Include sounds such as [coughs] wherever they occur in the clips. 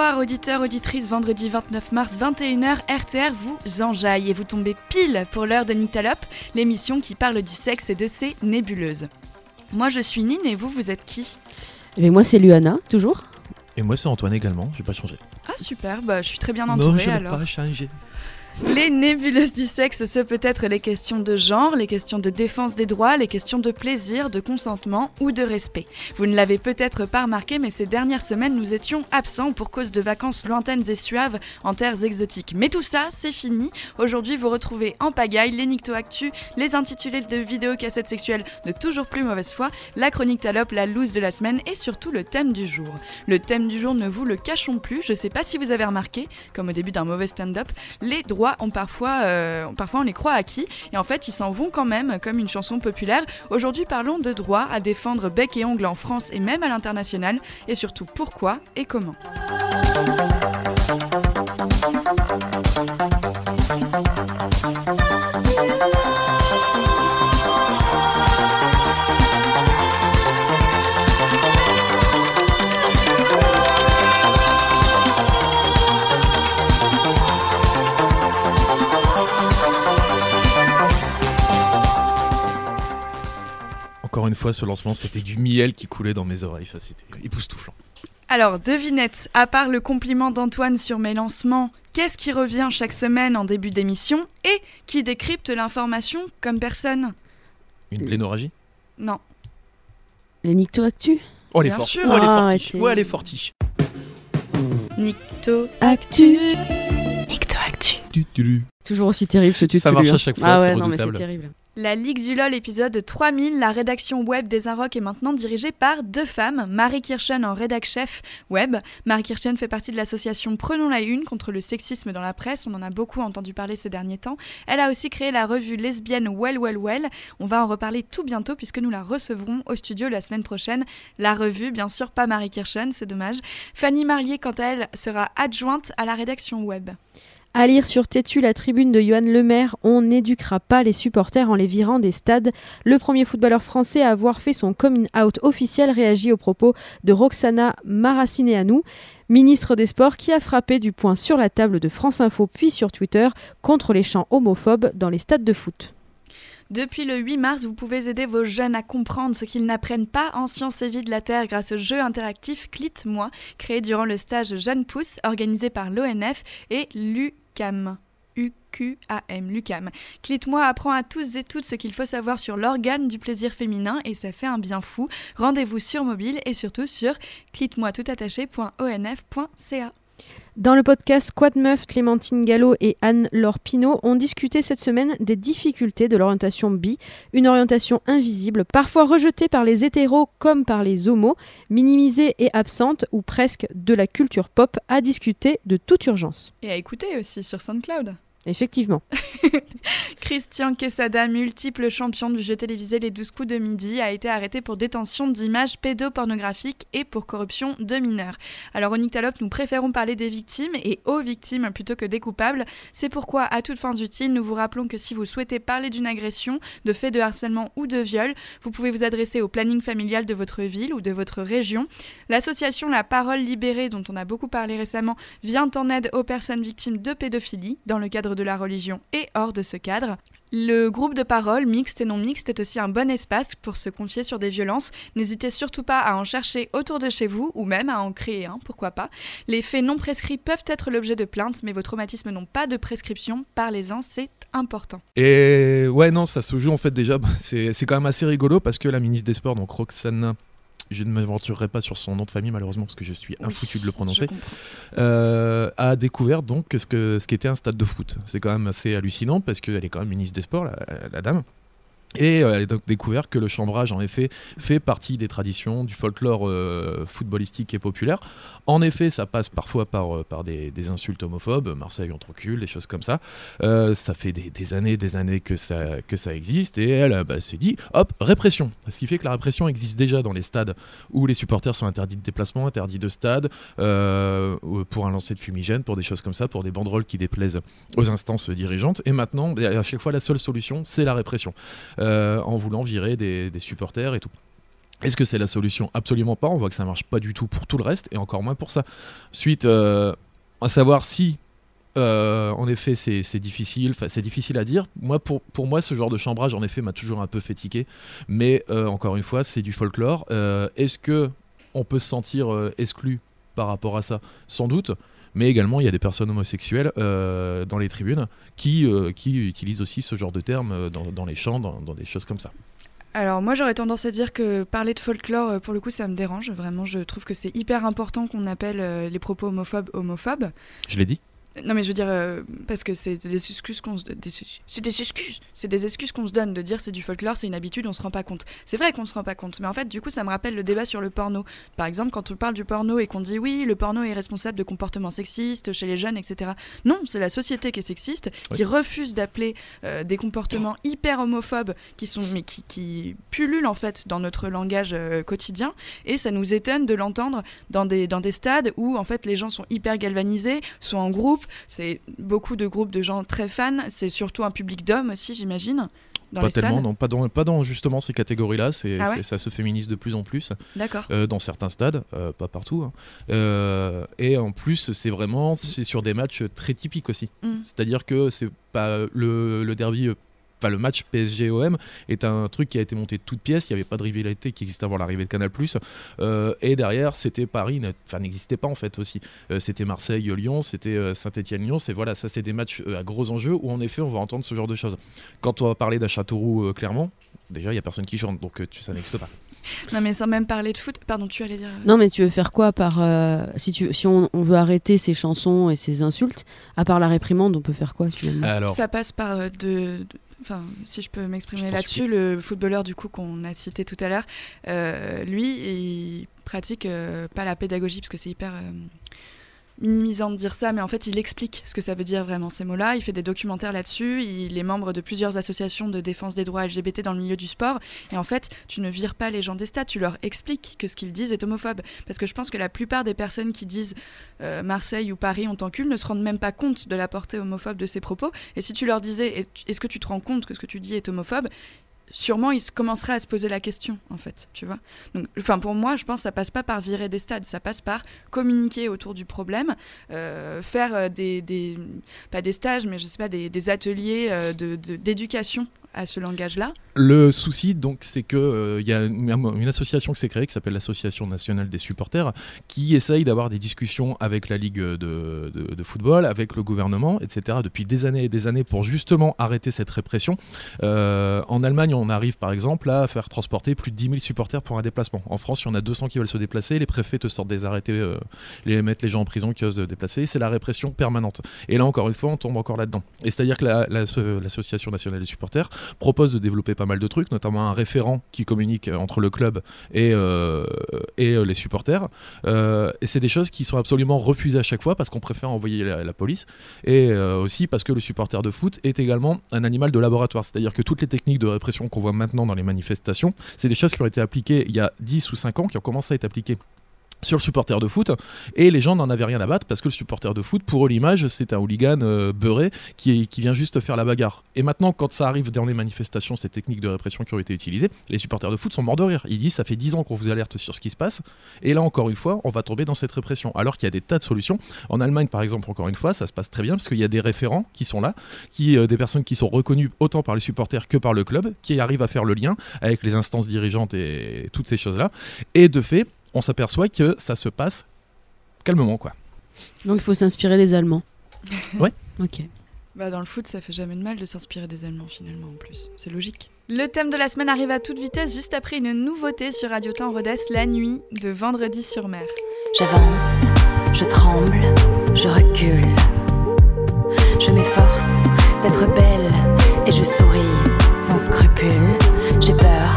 Bonsoir auditeurs, auditrices, vendredi 29 mars 21h, RTR vous enjaille et vous tombez pile pour l'heure de Nyctalope, l'émission qui parle du sexe et de ses nébuleuses. Moi je suis Nine et vous, vous êtes qui? Eh bien, moi, c'est Luana, toujours. Et moi, c'est Antoine également, j'ai pas changé. Ah super, bah, je suis très bien non, entourée je n'ai alors. pas changé. Les nébuleuses du sexe, c'est peut-être les questions de genre, les questions de défense des droits, les questions de plaisir, de consentement ou de respect. Vous ne l'avez peut-être pas remarqué, mais ces dernières semaines, nous étions absents pour cause de vacances lointaines et suaves en terres exotiques. Mais tout ça, c'est fini. Aujourd'hui, vous retrouvez en pagaille les Nicto Actu, les intitulés de vidéos cassettes sexuelles de toujours plus mauvaise foi, la chronique talope, la loose de la semaine et surtout le thème du jour. Le thème du jour, ne vous le cachons plus, je sais pas si vous avez remarqué, comme au début d'un mauvais stand-up, les droits ont parfois, euh, parfois on les croit acquis et en fait ils s'en vont quand même comme une chanson populaire. Aujourd'hui parlons de droits à défendre bec et ongle en France et même à l'international et surtout pourquoi et comment. Encore une fois, ce lancement, c'était du miel qui coulait dans mes oreilles. Ça, c'était époustouflant. Alors, devinette, à part le compliment d'Antoine sur mes lancements, qu'est-ce qui revient chaque semaine en début d'émission et qui décrypte l'information comme personne? Une plénorragie? Non. Les Nicto Actu. Oh, elle est Bien forte. sûr. Oh, elle est Ah, fortiche. arrêtez. Oh, elle est fortiche. Nicto. Actu. Nicto Actu. Toujours aussi terrible ce tutu. Ça marche à chaque fois, Ah c'est ouais, non, mais c'est redoutable. terrible. La Ligue du LOL épisode 3000, la rédaction web des Inrocks est maintenant dirigée par deux femmes, Marie Kirchen en rédac chef web. Marie Kirchen fait partie de l'association Prenons la Une contre le sexisme dans la presse, on en a beaucoup entendu parler ces derniers temps. Elle a aussi créé la revue lesbienne Well Well Well, on va en reparler tout bientôt puisque nous la recevrons au studio la semaine prochaine. La revue, bien sûr, pas Marie Kirchen, c'est dommage. Fanny Marier, quant à elle, sera adjointe à la rédaction web. À lire sur Tétu la tribune de Johan Lemaire, on n'éduquera pas les supporters en les virant des stades. Le premier footballeur français à avoir fait son coming out officiel réagit aux propos de Roxana Maracineanu, ministre des Sports, qui a frappé du poing sur la table de France Info puis sur Twitter contre les chants homophobes dans les stades de foot. Depuis le 8 mars, vous pouvez aider vos jeunes à comprendre ce qu'ils n'apprennent pas en sciences et vie de la Terre grâce au jeu interactif Clit-moi, créé durant le stage Jeune Pousse, organisé par l'ONF et l'UCAM. UQAM, l'UCAM. Clit-moi apprend à tous et toutes ce qu'il faut savoir sur l'organe du plaisir féminin et ça fait un bien fou. Rendez-vous sur mobile et surtout sur clitmoi-toutattaché.onf.ca. Dans le podcast Quad Meuf, Clémentine Gallo et Anne-Laure Pinault ont discuté cette semaine des difficultés de l'orientation bi, une orientation invisible, parfois rejetée par les hétéros comme par les homos, minimisée et absente ou presque de la culture pop à discuter de toute urgence. Et à écouter aussi sur SoundCloud. Effectivement. [laughs] Christian Quesada, multiple champion du jeu télévisé Les 12 coups de midi, a été arrêté pour détention d'images pédopornographiques et pour corruption de mineurs. Alors au Nyctalope, nous préférons parler des victimes et aux victimes plutôt que des coupables. C'est pourquoi, à toutes fins utiles, nous vous rappelons que si vous souhaitez parler d'une agression, de fait de harcèlement ou de viol, vous pouvez vous adresser au planning familial de votre ville ou de votre région. L'association La Parole Libérée, dont on a beaucoup parlé récemment, vient en aide aux personnes victimes de pédophilie dans le cadre de la religion et hors de ce cadre. Le groupe de parole, mixte et non mixte, est aussi un bon espace pour se confier sur des violences. N'hésitez surtout pas à en chercher autour de chez vous ou même à en créer un, pourquoi pas. Les faits non prescrits peuvent être l'objet de plaintes, mais vos traumatismes n'ont pas de prescription. Parlez-en, c'est important. Et ouais, non, ça se joue en fait déjà. [laughs] C'est c'est quand même assez rigolo parce que la ministre des Sports, donc Roxana. Je ne m'aventurerai pas sur son nom de famille malheureusement parce que je suis infoutu de le prononcer. Euh, a découvert donc ce que ce qu'était un stade de foot. C'est quand même assez hallucinant parce qu'elle est quand même ministre des Sports, la, la dame. Et euh, elle a donc découvert que le chambrage, en effet, fait partie des traditions, du folklore euh, footballistique et populaire. En effet, ça passe parfois par, euh, des, insultes homophobes, Marseille on recule, des choses comme ça. Ça fait des, années, des années que ça, que ça existe, et elle bah, s'est dit, hop, répression. Ce qui fait que la répression existe déjà dans les stades où les supporters sont interdits de déplacement, interdits de stade, ou pour un lancer de fumigène, pour des choses comme ça, pour des banderoles qui déplaisent aux instances dirigeantes. Et maintenant, à chaque fois, la seule solution, c'est la répression, euh, en voulant virer des, supporters et tout. Est-ce que c'est la solution? Absolument pas. On voit que ça marche pas du tout pour tout le reste et encore moins pour ça. Suite à savoir si euh, en effet, c'est difficile. C'est difficile à dire. Moi, pour, pour moi, ce genre de chambrage, en effet, m'a toujours un peu fait tiquer. Mais euh, encore une fois, c'est du folklore. Euh, est-ce que on peut se sentir exclu par rapport à ça? Sans doute. Mais également, il y a des personnes homosexuelles dans les tribunes qui, qui utilisent aussi ce genre de termes dans, les chants, dans, dans des choses comme ça. Alors moi j'aurais tendance à dire que parler de folklore pour le coup ça me dérange vraiment je trouve que c'est hyper important qu'on appelle les propos homophobes homophobes. Je l'ai dit. Non mais je veux dire euh, parce que c'est des excuses qu'on se des, c'est des excuses c'est des excuses qu'on se donne de dire c'est du folklore c'est une habitude on se rend pas compte. C'est vrai qu'on se rend pas compte mais en fait du coup ça me rappelle le débat sur le porno. Par exemple quand on parle du porno et qu'on dit oui le porno est responsable de comportements sexistes chez les jeunes etc non c'est la société qui est sexiste qui refuse d'appeler euh, des comportements hyper homophobes qui sont mais qui, qui pullulent en fait dans notre langage euh, quotidien. Et ça nous étonne de l'entendre dans des dans des stades où en fait les gens sont hyper galvanisés sont en groupe c'est beaucoup de groupes de gens très fans. C'est surtout un public d'hommes aussi, j'imagine. pas tellement, non, pas dans, pas dans justement ces catégories-là. C'est, ah ça se féminise de plus en plus. D'accord. Euh, dans certains stades, euh, pas partout. Hein. Euh, et en plus, c'est vraiment c'est sur des matchs très typiques aussi. Mm. C'est-à-dire que c'est pas le, le derby enfin le match PSG-OM est un truc qui a été monté de toutes pièces. Il n'y avait pas de rivalité qui existait avant l'arrivée de Canal+. Euh, et derrière, c'était Paris, enfin n'existait pas en fait aussi. Euh, c'était Marseille-Lyon, c'était euh, Saint-Étienne-Lyon. C'est voilà, ça c'est des matchs à gros enjeux où en effet on va entendre ce genre de choses. Quand on va parler d'un Châteauroux clairement, déjà il y a personne qui chante, donc ça n'existe pas. Non mais sans même parler de foot, pardon, tu allais dire. Non mais tu veux faire quoi par si tu si on, veut arrêter ces chansons et ces insultes, à part la réprimande, on peut faire quoi finalement? Alors... Ça passe par de enfin, si je peux m'exprimer là-dessus, le footballeur du coup qu'on a cité tout à l'heure, euh, lui, il pratique euh, pas la pédagogie parce que c'est hyper euh, minimisant de dire ça, mais en fait, il explique ce que ça veut dire vraiment ces mots-là. Il fait des documentaires là-dessus. Il est membre de plusieurs associations de défense des droits LGBT dans le milieu du sport. Et en fait, tu ne vires pas les gens des stades, tu leur expliques que ce qu'ils disent est homophobe. Parce que je pense que la plupart des personnes qui disent euh, Marseille ou Paris ont en cul ne se rendent même pas compte de la portée homophobe de ces propos. Et si tu leur disais Est-ce que tu te rends compte que ce que tu dis est homophobe? Sûrement ils commenceraient à se poser la question en fait tu vois. Donc enfin pour moi je pense que ça passe pas par virer des stades ça passe par communiquer autour du problème euh, faire euh, des, pas des stages mais je sais pas des, ateliers euh, d'éducation à ce langage-là Le souci, donc, c'est qu'il il y a une, association qui s'est créée qui s'appelle l'Association nationale des supporters, qui essaye d'avoir des discussions avec la Ligue de, de, football, avec le gouvernement, etc., depuis des années et des années pour justement arrêter cette répression. Euh, en Allemagne, on arrive par exemple à faire transporter plus de 10 000 supporters pour un déplacement. En France, il y en a 200 qui veulent se déplacer, les préfets te sortent des arrêtés, euh, les mettent les gens en prison qui osent se déplacer, c'est la répression permanente. Et là, encore une fois, on tombe encore là-dedans. Et c'est-à-dire que l'Association nationale des supporters propose de développer pas mal de trucs, notamment un référent qui communique entre le club et, euh, et euh, les supporters. Euh, et c'est des choses qui sont absolument refusées à chaque fois parce qu'on préfère envoyer la, police et aussi parce que le supporter de foot est également un animal de laboratoire. C'est-à-dire que toutes les techniques de répression qu'on voit maintenant dans les manifestations, c'est des choses qui ont été appliquées il y a 10 ou 5 ans, qui ont commencé à être appliquées sur le supporter de foot et les gens n'en avaient rien à battre parce que le supporter de foot pour eux l'image c'est un hooligan euh, beurré qui, qui vient juste faire la bagarre. Et maintenant quand ça arrive dans les manifestations ces techniques de répression qui ont été utilisées les supporters de foot sont morts de rire. Ils disent ça fait 10 ans qu'on vous alerte sur ce qui se passe et là encore une fois on va tomber dans cette répression. Alors qu'il y a des tas de solutions. En Allemagne par exemple encore une fois ça se passe très bien parce qu'il y a des référents qui sont là qui euh, des personnes qui sont reconnues autant par les supporters que par le club qui arrivent à faire le lien avec les instances dirigeantes et toutes ces choses là et de fait on s'aperçoit que ça se passe calmement, quoi. Donc il faut s'inspirer des Allemands. [laughs] ouais. Ok. Bah dans le foot, ça fait jamais de mal de s'inspirer des Allemands finalement en plus. C'est logique. Le thème de la semaine arrive à toute vitesse juste après une nouveauté sur Radio Temps Rodès la nuit de vendredi sur mer. J'avance, je tremble, je recule. Je m'efforce d'être belle et je souris sans scrupule. J'ai peur,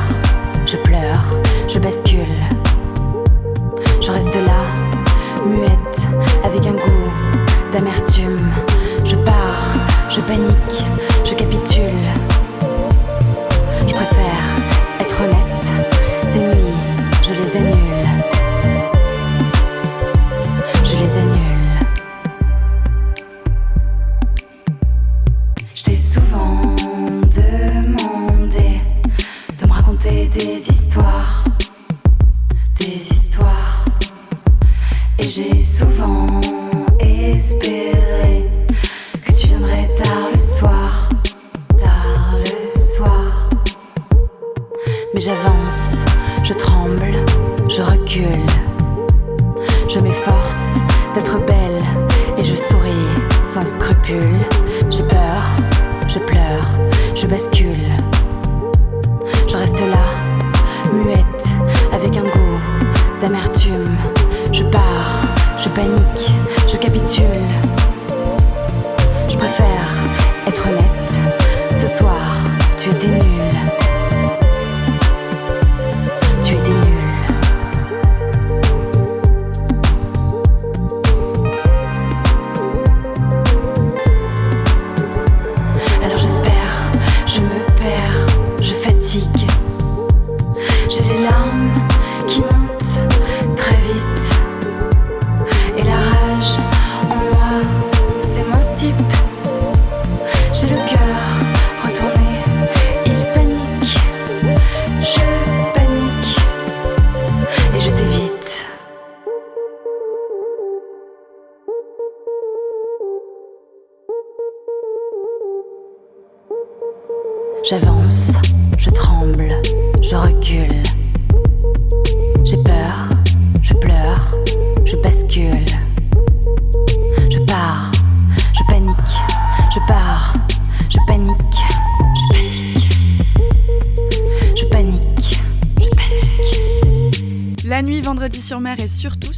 je pleure, je bascule. Je reste là, muette, avec un goût d'amertume. Je pars, je panique,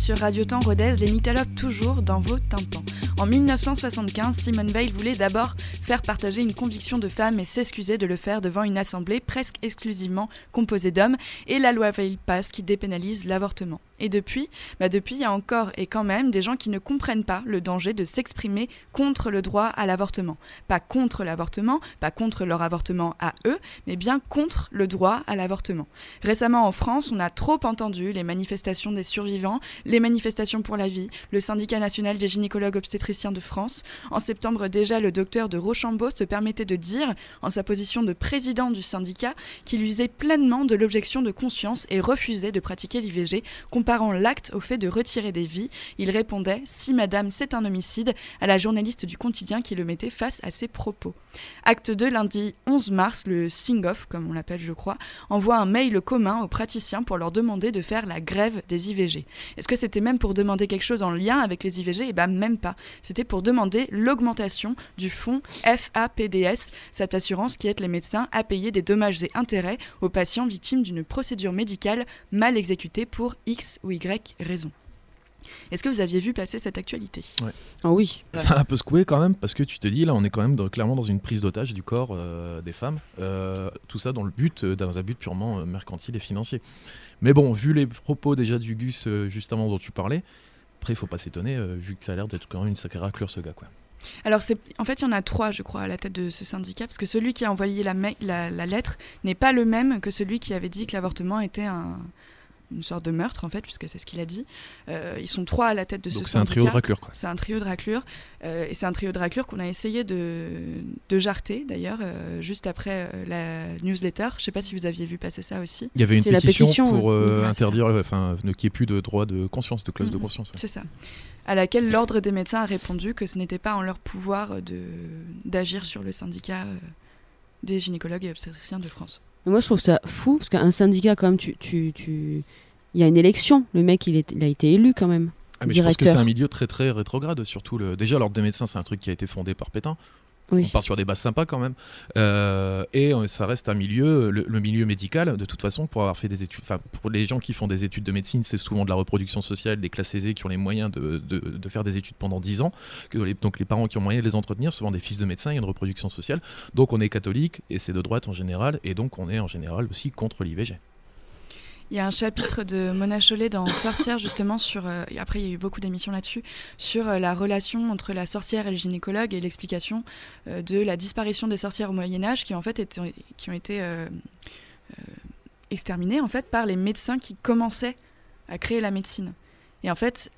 sur Radio Temps Rodez, les Nyctalopes toujours dans vos tympans. En 1975, Simone Veil voulait d'abord faire partager une conviction de femme et s'excuser de le faire devant une assemblée presque exclusivement composée d'hommes et la loi Veil passe qui dépénalise l'avortement. Et depuis, bah depuis, il y a encore et quand même des gens qui ne comprennent pas le danger de s'exprimer contre le droit à l'avortement. Pas contre l'avortement, pas contre leur avortement à eux, mais bien contre le droit à l'avortement. Récemment en France, on a trop entendu les manifestations des survivants, les manifestations pour la vie, le syndicat national des gynécologues obstétriciens de France. En septembre déjà, le docteur de Rochambeau se permettait de dire, en sa position de président du syndicat, qu'il usait pleinement de l'objection de conscience et refusait de pratiquer l'IVG, comparant l'acte au fait de retirer des vies. Il répondait Si madame, c'est un homicide à la journaliste du quotidien qui le mettait face à ses propos. Acte 2, lundi 11 mars, le Sing-Off, comme on l'appelle, je crois, envoie un mail commun aux praticiens pour leur demander de faire la grève des IVG. Est-ce que c'était même pour demander quelque chose en lien avec les IVG Eh bien, même pas. C'était pour demander l'augmentation du fonds FAPDS, cette assurance qui aide les médecins à payer des dommages et intérêts aux patients victimes d'une procédure médicale mal exécutée pour X ou Y raison. Est-ce que vous aviez vu passer cette actualité? Ah oui. Ça a un peu secoué quand même parce que tu te dis là on est quand même dans- clairement dans une prise d'otage du corps euh, des femmes. Euh, tout ça dans le but euh, dans un but purement euh, mercantile et financier. Mais bon, vu les propos déjà du Gus euh, juste avant dont tu parlais, après il faut pas s'étonner euh, vu que ça a l'air d'être quand même une sacrée raclure ce gars quoi. Alors, en fait, il y en a trois, je crois, à la tête de ce syndicat, parce que celui qui a envoyé la lettre n'est pas le même que celui qui avait dit que l'avortement était un- une sorte de meurtre, en fait, puisque c'est ce qu'il a dit. Euh, ils sont trois à la tête de Donc ce c'est un syndicat. trio de raclure quoi. C'est un trio de raclures. euh, et c'est un trio de raclures qu'on a essayé de, de jarter, d'ailleurs, euh, juste après euh, la newsletter. Je sais pas si vous aviez vu passer ça aussi. Il y avait une pétition, pétition, pour euh, ouais. Interdire, enfin, ne- qu'il n'y ait plus de droit de conscience, de clause de Mhm. conscience. ouais. C'est ça. À laquelle l'ordre des médecins a répondu que ce n'était pas en leur pouvoir de, d'agir sur le syndicat euh, des gynécologues et obstétriciens de France. Mais Moi, je trouve ça fou, parce qu'un syndicat, quand même, tu, tu, tu... il y a une élection. Le mec, il, est, il a été élu quand même. Ah, mais je pense que c'est un milieu très très rétrograde, surtout le. Déjà, l'ordre des médecins, c'est un truc qui a été fondé par Pétain. On part sur des bases sympas quand même. Euh, et euh, ça reste un milieu, le, milieu médical, de toute façon, pour avoir fait des études. Enfin, pour les gens qui font des études de médecine, c'est souvent de la reproduction sociale, des classes aisées qui ont les moyens de, de- faire des études pendant 10 ans. Que donc les parents qui ont moyen de les entretenir, souvent des fils de médecins, il y a une reproduction sociale. Donc on est catholique et c'est de droite en général. Et donc on est en général aussi contre l'IVG. Il y a un chapitre de Mona Chollet dans Sorcière justement sur, euh, après il y a eu beaucoup d'émissions là-dessus, sur euh, la relation entre la sorcière et le gynécologue et l'explication euh, de la disparition des sorcières au Moyen Âge qui en fait étaient- qui ont été euh, exterminées en fait par les médecins qui commençaient à créer la médecine. Et en fait,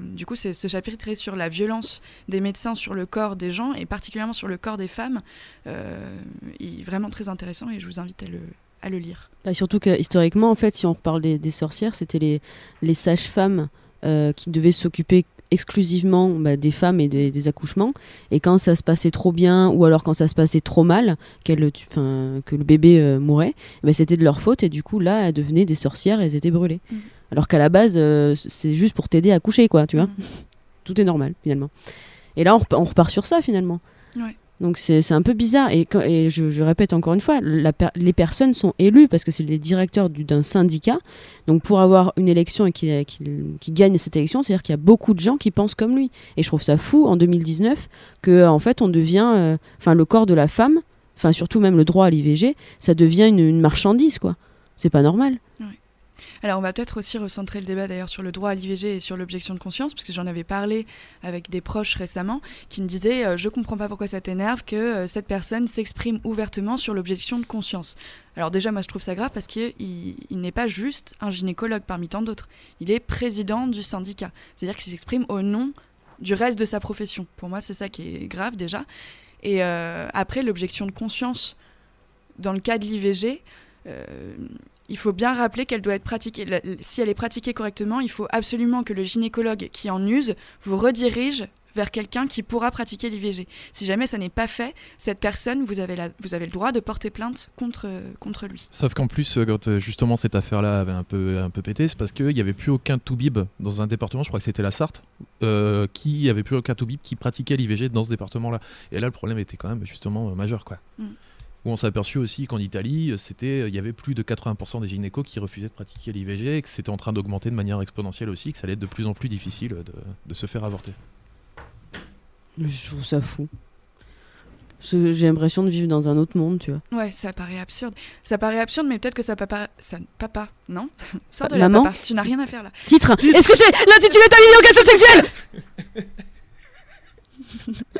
du coup, ce chapitre est sur la violence des médecins sur le corps des gens et particulièrement sur le corps des femmes. Est vraiment très intéressant et je vous invite à le, à le lire. Bah, surtout que historiquement, en fait, si on reparle des, des sorcières, c'était les, les sages-femmes euh, qui devaient s'occuper exclusivement bah, des femmes et des, des accouchements. Et quand ça se passait trop bien, ou alors quand ça se passait trop mal, que le bébé euh, mourait, bah, c'était de leur faute. Et du coup, là, elles devenaient des sorcières et elles étaient brûlées. Mhm. Alors qu'à la base, euh, c'est juste pour t'aider à coucher, quoi, tu vois. Mhm. Tout est normal, finalement. Et là, on, repa- on repart sur ça, finalement. Ouais. Donc c'est un peu bizarre. Et, je, répète encore une fois, les personnes sont élues parce que c'est les directeurs du- d'un syndicat. Donc pour avoir une élection et qu'il gagne cette élection, c'est-à-dire qu'il y a beaucoup de gens qui pensent comme lui. Et je trouve ça fou en 2019 que en fait on devient, euh, enfin le corps de la femme, enfin surtout même le droit à l'IVG, ça devient une, une marchandise quoi. C'est pas normal. Alors on va peut-être aussi recentrer le débat d'ailleurs sur le droit à l'IVG et sur l'objection de conscience, parce que j'en avais parlé avec des proches récemment qui me disaient euh, je comprends pas pourquoi ça t'énerve que euh, cette personne s'exprime ouvertement sur l'objection de conscience. Alors déjà moi je trouve ça grave parce qu'il il n'est pas juste un gynécologue parmi tant d'autres, il est président du syndicat, c'est-à-dire qu'il s'exprime au nom du reste de sa profession. Pour moi c'est ça qui est grave déjà. Et euh, après l'objection de conscience dans le cas de l'IVG, il faut bien rappeler qu'elle doit être pratiquée. Si elle est pratiquée correctement, il faut absolument que le gynécologue qui en use vous redirige vers quelqu'un qui pourra pratiquer l'IVG. Si jamais ça n'est pas fait, cette personne, vous avez, la- vous avez le droit de porter plainte contre, contre lui. Sauf qu'en plus, euh, quand euh, justement cette affaire-là avait un peu, un peu pété, c'est parce qu'il n'y avait plus aucun toubib dans un département, je crois que c'était la Sarthe, euh, qui avait plus aucun toubib qui pratiquait l'IVG dans ce département-là. Et là, le problème était quand même justement euh, majeur. Quoi. Mm. Où on s'est aperçu aussi qu'en Italie, c'était, il y avait plus de 80% des gynécos qui refusaient de pratiquer l'IVG et que c'était en train d'augmenter de manière exponentielle aussi, que ça allait être de plus en plus difficile de, de se faire avorter. Je trouve ça fou. J'ai l'impression de vivre dans un autre monde, tu vois. Ouais, ça paraît absurde. Ça paraît absurde, mais peut-être que ça papa... Ça... Papa, non? [laughs] Sors de là, maman? papa. Tu n'as rien à faire là. Titre Est-ce que c'est l'intitulé de ta vidéo question sexuelle [laughs]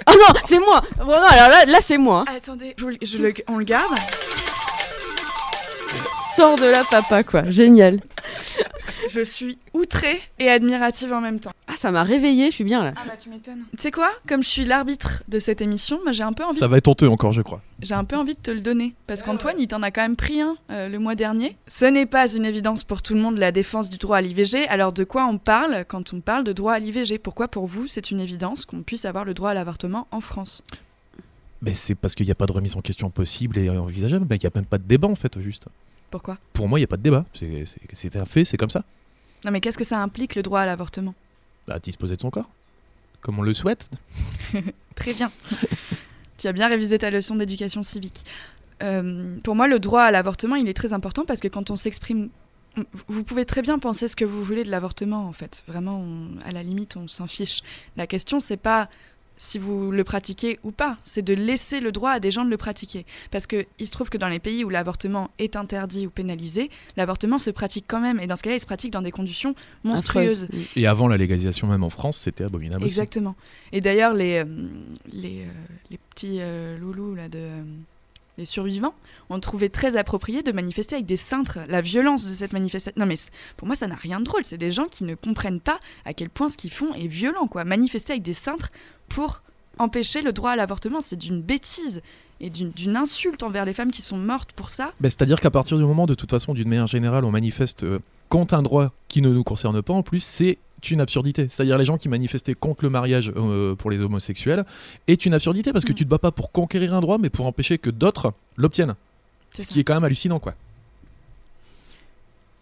Oh non, c'est moi Bon, non, alors là, là c'est moi. Attendez, on le garde Sors de là, papa, quoi. Génial. Je suis outrée et admirative en même temps. Ah, ça m'a réveillée, je suis bien là. Ah bah tu m'étonnes. Tu sais quoi? Comme je suis l'arbitre de cette émission, moi j'ai un peu envie Ça va être honteux encore, je crois. J'ai un peu envie de te le donner. Parce qu'Antoine, il t'en a quand même pris un euh, le mois dernier. Ce n'est pas une évidence pour tout le monde la défense du droit à l'IVG. Alors de quoi on parle quand on parle de droit à l'IVG Pourquoi pour vous c'est une évidence qu'on puisse avoir le droit à l'avortement en France? Mais c'est parce qu'il n'y a pas de remise en question possible et envisageable, mais il n'y a même pas de débat en fait, juste. Pourquoi Pour moi, il n'y a pas de débat. C'est- un fait, c'est comme ça. Non mais qu'est-ce que ça implique le droit à l'avortement? À disposer de son corps. Comme on le souhaite. [laughs] Très bien. [laughs] tu as bien révisé ta leçon d'éducation civique. Euh, pour moi, le droit à l'avortement, il est très important parce que quand on s'exprime, vous pouvez très bien penser ce que vous voulez de l'avortement, en fait. Vraiment, on- à la limite, on s'en fiche. La question, c'est pas si vous le pratiquez ou pas, c'est de laisser le droit à des gens de le pratiquer. Parce que il se trouve que dans les pays où l'avortement est interdit ou pénalisé, l'avortement se pratique quand même, et dans ce cas-là, il se pratique dans des conditions monstrueuses. Et avant la légalisation, même en France, c'était abominable. aussi. Exactement. Et d'ailleurs, les, euh, les, euh, les petits euh, loulous là, de, les survivants ont trouvé très approprié de manifester avec des cintres. La violence de cette manifestation. Non, mais pour moi, ça n'a rien de drôle. C'est des gens qui ne comprennent pas à quel point ce qu'ils font est violent. Quoi. Manifester avec des cintres pour empêcher le droit à l'avortement, c'est d'une bêtise et d'une insulte envers les femmes qui sont mortes pour ça. Ben, C'est-à-dire qu'à partir du moment, de toute façon, d'une manière générale, on manifeste euh, contre un droit qui ne nous concerne pas, en plus, c'est une absurdité. C'est-à-dire les gens qui manifestaient contre le mariage euh, pour les homosexuels est une absurdité parce que Mm. tu te bats pas pour conquérir un droit, mais pour empêcher que d'autres l'obtiennent. C'est Ce ça. qui est quand même hallucinant, quoi.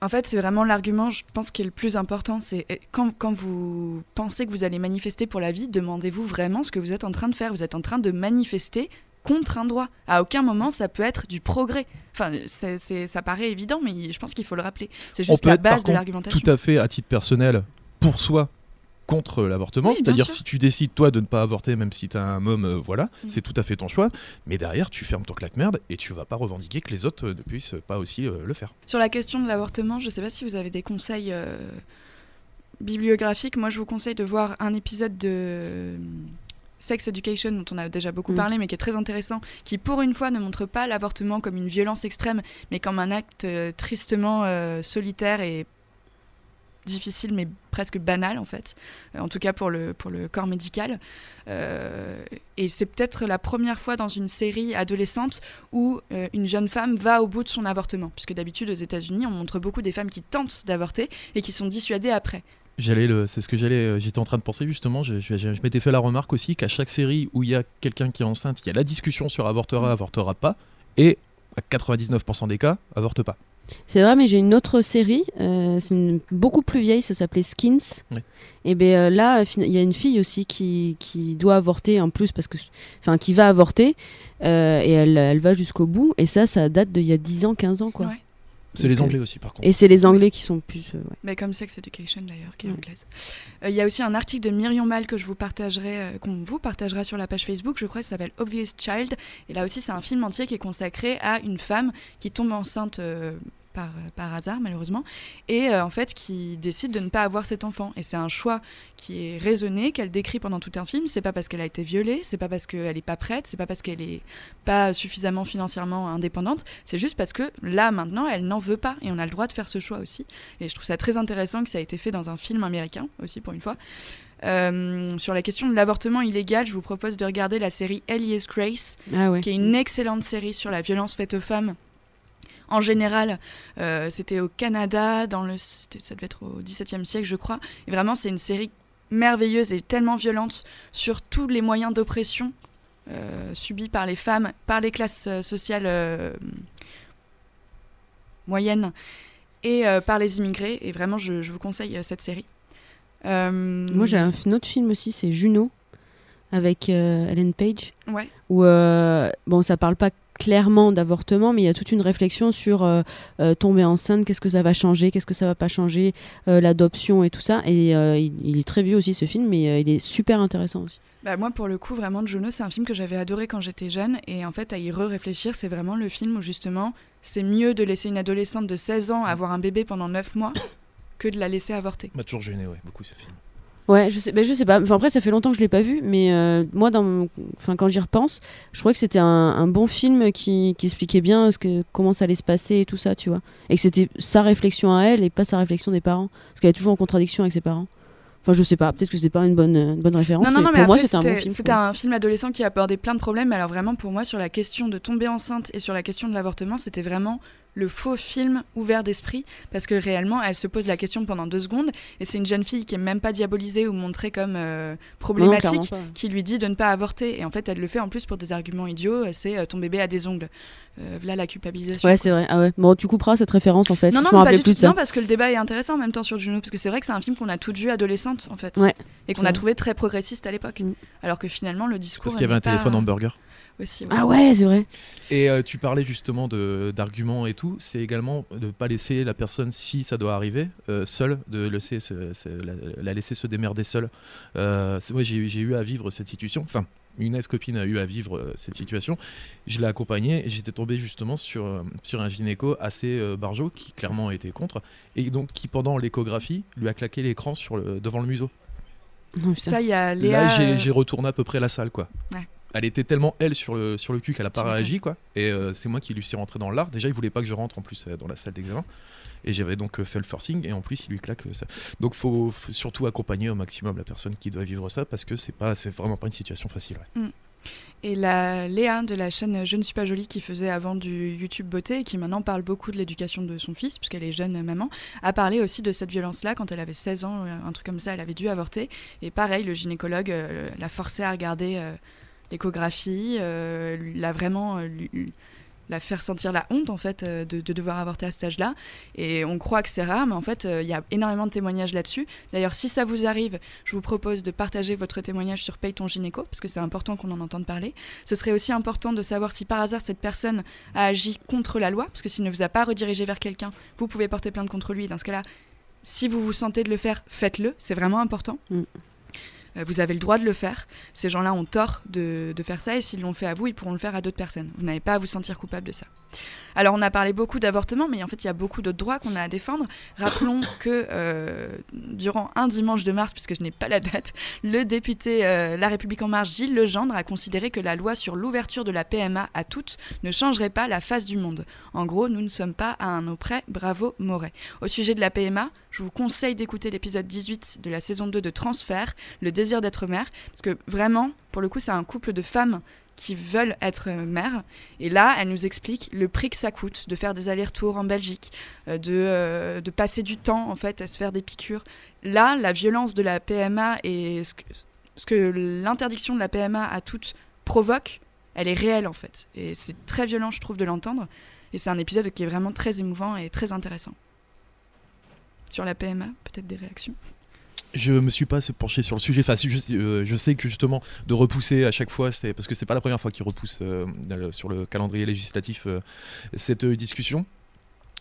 En fait, c'est vraiment l'argument, je pense, qui est le plus important. C'est eh, quand, quand vous pensez que vous allez manifester pour la vie, demandez-vous vraiment ce que vous êtes en train de faire. Vous êtes en train de manifester contre un droit. À aucun moment, ça peut être du progrès. Enfin, ça paraît évident, mais je pense qu'il faut le rappeler. C'est juste la base de l'argumentation. Tout à fait à titre personnel pour soi contre l'avortement, Oui, c'est-à-dire si tu décides toi de ne pas avorter même si tu as un homme, euh, voilà, Mm. c'est tout à fait ton choix, mais derrière tu fermes ton claque-merde et tu vas pas revendiquer que les autres euh, ne puissent pas aussi euh, le faire. Sur la question de l'avortement, je ne sais pas si vous avez des conseils euh, bibliographiques. Moi, je vous conseille de voir un épisode de Sex Education, dont on a déjà beaucoup Mm. parlé, mais qui est très intéressant, qui pour une fois ne montre pas l'avortement comme une violence extrême, mais comme un acte euh, tristement euh, solitaire et difficile mais presque banal en fait, euh, en tout cas pour le, pour le corps médical. Euh, et c'est peut-être la première fois dans une série adolescente où euh, une jeune femme va au bout de son avortement, puisque d'habitude aux États-Unis on montre beaucoup des femmes qui tentent d'avorter et qui sont dissuadées après. J'allais c'est ce que j'allais, j'étais en train de penser justement. Je, je, je m'étais fait la remarque aussi qu'à chaque série où il y a quelqu'un qui est enceinte, il y a la discussion sur avortera, avortera pas, et à 99% des cas, avorte pas. C'est vrai, mais j'ai une autre série, euh, c'est une- beaucoup plus vieille, ça s'appelait Skins. Ouais. Et ben euh, là, il y a une fille aussi qui, qui doit avorter en plus, parce que, enfin, qui va avorter, euh, et elle, elle va jusqu'au bout. Et ça, ça date d'il y a 10 ans, 15 ans, quoi. Ouais. C'est les Anglais aussi, par contre. Et c'est les Anglais qui sont plus. euh, ouais. Mais comme Sex Education d'ailleurs, qui est Ouais. anglaise. Euh, Il y a aussi un article de Myriam Mal que je vous partagerai, euh, qu'on vous partagera sur la page Facebook, je crois, ça s'appelle Obvious Child. Et là aussi, c'est un film entier qui est consacré à une femme qui tombe enceinte euh, par, par hasard, malheureusement, et euh, en fait qui décide de ne pas avoir cet enfant. Et c'est un choix qui est raisonné, qu'elle décrit pendant tout un film. C'est pas parce qu'elle a été violée, c'est pas parce qu'elle est pas prête, c'est pas parce qu'elle est pas suffisamment financièrement indépendante. C'est juste parce que là, maintenant, elle n'en veut pas. Et on a le droit de faire ce choix aussi. Et je trouve ça très intéressant que ça ait été fait dans un film américain aussi, pour une fois. Euh, sur la question de l'avortement illégal, je vous propose de regarder la série Elias Grace, Ah ouais. qui est une excellente série sur la violence faite aux femmes. En général, euh, c'était au Canada, dans le, ça devait être au XVIIe siècle, je crois. Et vraiment, c'est une série merveilleuse et tellement violente sur tous les moyens d'oppression euh, subis par les femmes, par les classes euh, sociales euh, moyennes et par les immigrés. Et vraiment, je, je vous conseille cette série. Moi, j'ai un, autre film aussi, c'est Juno, avec Ellen Page. Ouais. où bon ça parle pas clairement d'avortement mais il y a toute une réflexion sur euh, euh, tomber enceinte qu'est-ce que ça va changer qu'est-ce que ça va pas changer euh, l'adoption et tout ça et euh, il, il est très vieux aussi ce film mais euh, il est super intéressant aussi Bah, moi, pour le coup, vraiment, Juno, c'est un film que j'avais adoré quand j'étais jeune. Et en fait, à y re-réfléchir, c'est vraiment le film où, justement, c'est mieux de laisser une adolescente de 16 ans avoir un bébé pendant 9 mois que de la laisser avorter. m'a toujours gêné, ouais, beaucoup ce film. Ouais je sais ben, je sais pas. Enfin après ça fait longtemps que je l'ai pas vu mais euh, moi dans mon- enfin quand j'y repense je crois que c'était un, un bon film qui, qui expliquait bien ce que comment ça allait se passer et tout ça tu vois. Et que c'était sa réflexion à elle et pas sa réflexion des parents. Parce qu'elle est toujours en contradiction avec ses parents. Enfin je sais pas. Peut-être que c'est pas une bonne une bonne référence Non, non, non, mais mais pour moi après, c'était un bon film c'était un film adolescent qui abordait plein de problèmes. Mais alors, vraiment, pour moi, sur la question de tomber enceinte et sur la question de l'avortement, c'était vraiment le faux film ouvert d'esprit. Parce que réellement, elle se pose la question pendant deux secondes. Et c'est une jeune fille qui est même pas diabolisée ou montrée comme euh, non, problématique. qui lui dit de ne pas avorter. Et en fait, elle le fait en plus pour des arguments idiots. euh, C'est euh, ton bébé a des ongles. Euh, là, la culpabilisation. Ouais, c'est vrai. Ah ouais. Bon, tu couperas cette référence en fait. Non, non, je pas du plus tout. ça. Non, parce que le débat est intéressant en même temps sur Juno. Parce que c'est vrai que c'est un film qu'on a toutes vu adolescente, en fait. Ouais, et qu'on a trouvé très progressiste à l'époque. Mm. Alors que finalement, le discours. Parce qu'il y avait un téléphone hamburger. Aussi, ouais. Ah ouais, c'est vrai. Et euh, tu parlais justement de- d'arguments et tout, c'est également de ne pas laisser la personne, si ça doit arriver, euh, seule, de laisser se- se- la, la laisser se démerder seule. Euh, ouais, j'ai eu- j'ai eu à vivre cette situation, enfin, une ex-copine a eu à vivre euh, cette situation. Je l'ai accompagnée et j'étais tombé justement sur, euh, sur un gynéco assez euh, barjot qui clairement était contre et donc qui, pendant l'échographie, lui a claqué l'écran sur le, devant le museau. Oh. Ça, il y a Léa. Là, j'ai j'ai retourné à peu près la salle, quoi. Ouais. Elle était tellement elle sur le, sur le cul qu'elle a pas réagi, quoi. Et euh, c'est moi qui lui suis rentré dans l'art. Déjà, il voulait pas que je rentre en plus euh, dans la salle d'examen. Et j'avais donc euh, fait le forcing. Et en plus, il lui claque ça. Donc, faut, faut surtout accompagner au maximum la personne qui doit vivre ça parce que c'est pas, c'est vraiment pas une situation facile. ouais. Et la Léa de la chaîne Je ne suis pas jolie qui faisait avant du YouTube beauté et qui maintenant parle beaucoup de l'éducation de son fils puisqu'elle est jeune maman, a parlé aussi de cette violence-là quand elle avait 16 ans, un truc comme ça, elle avait dû avorter. Et pareil, le gynécologue euh, l'a forcée à regarder euh, l'échographie, euh, l'a vraiment euh, la faire sentir la honte en fait euh, de, de devoir avorter à cet âge-là. Et on croit que c'est rare, mais en fait il y a énormément de témoignages là-dessus. D'ailleurs, si ça vous arrive, je vous propose de partager votre témoignage sur Paye ton gynéco parce que c'est important qu'on en entende parler. Ce serait aussi important de savoir si par hasard cette personne a agi contre la loi, parce que s'il ne vous a pas redirigé vers quelqu'un, vous pouvez porter plainte contre lui. Dans ce cas-là, si vous vous sentez de le faire, faites-le, c'est vraiment important. Mm. Euh, Vous avez le droit de le faire. Ces gens-là ont tort de, de faire ça, et s'ils l'ont fait à vous, ils pourront le faire à d'autres personnes. Vous n'avez pas à vous sentir coupable de ça. Alors on a parlé beaucoup d'avortement, mais en fait il y a beaucoup d'autres droits qu'on a à défendre. Rappelons [coughs] que euh, durant un dimanche de mars, puisque je n'ai pas la date, le député euh, La République en marche Gilles Legendre a considéré que la loi sur l'ouverture de la PMA à toutes ne changerait pas la face du monde. En gros, nous ne sommes pas à un auprès, bravo Moret. Au sujet de la PMA, je vous conseille d'écouter l'épisode 18 de la saison 2 de Transfert, Le désir d'être mère, parce que vraiment, pour le coup, c'est un couple de femmes qui veulent être mères. Et là, elle nous explique le prix que ça coûte de faire des allers-retours en Belgique, euh, de, euh, de, passer du temps en fait à se faire des piqûres. Là, la violence de la PMA et ce que, ce que l'interdiction de la PMA à toutes provoque, elle est réelle en fait. Et c'est très violent, je trouve, de l'entendre. Et c'est un épisode qui est vraiment très émouvant et très intéressant. Sur la PMA, peut-être des réactions? Je me suis pas assez penché sur le sujet. Enfin, je, euh, je, sais que justement de repousser à chaque fois, c'est parce que c'est pas la première fois qu'il repousse euh, sur le calendrier législatif euh, cette discussion.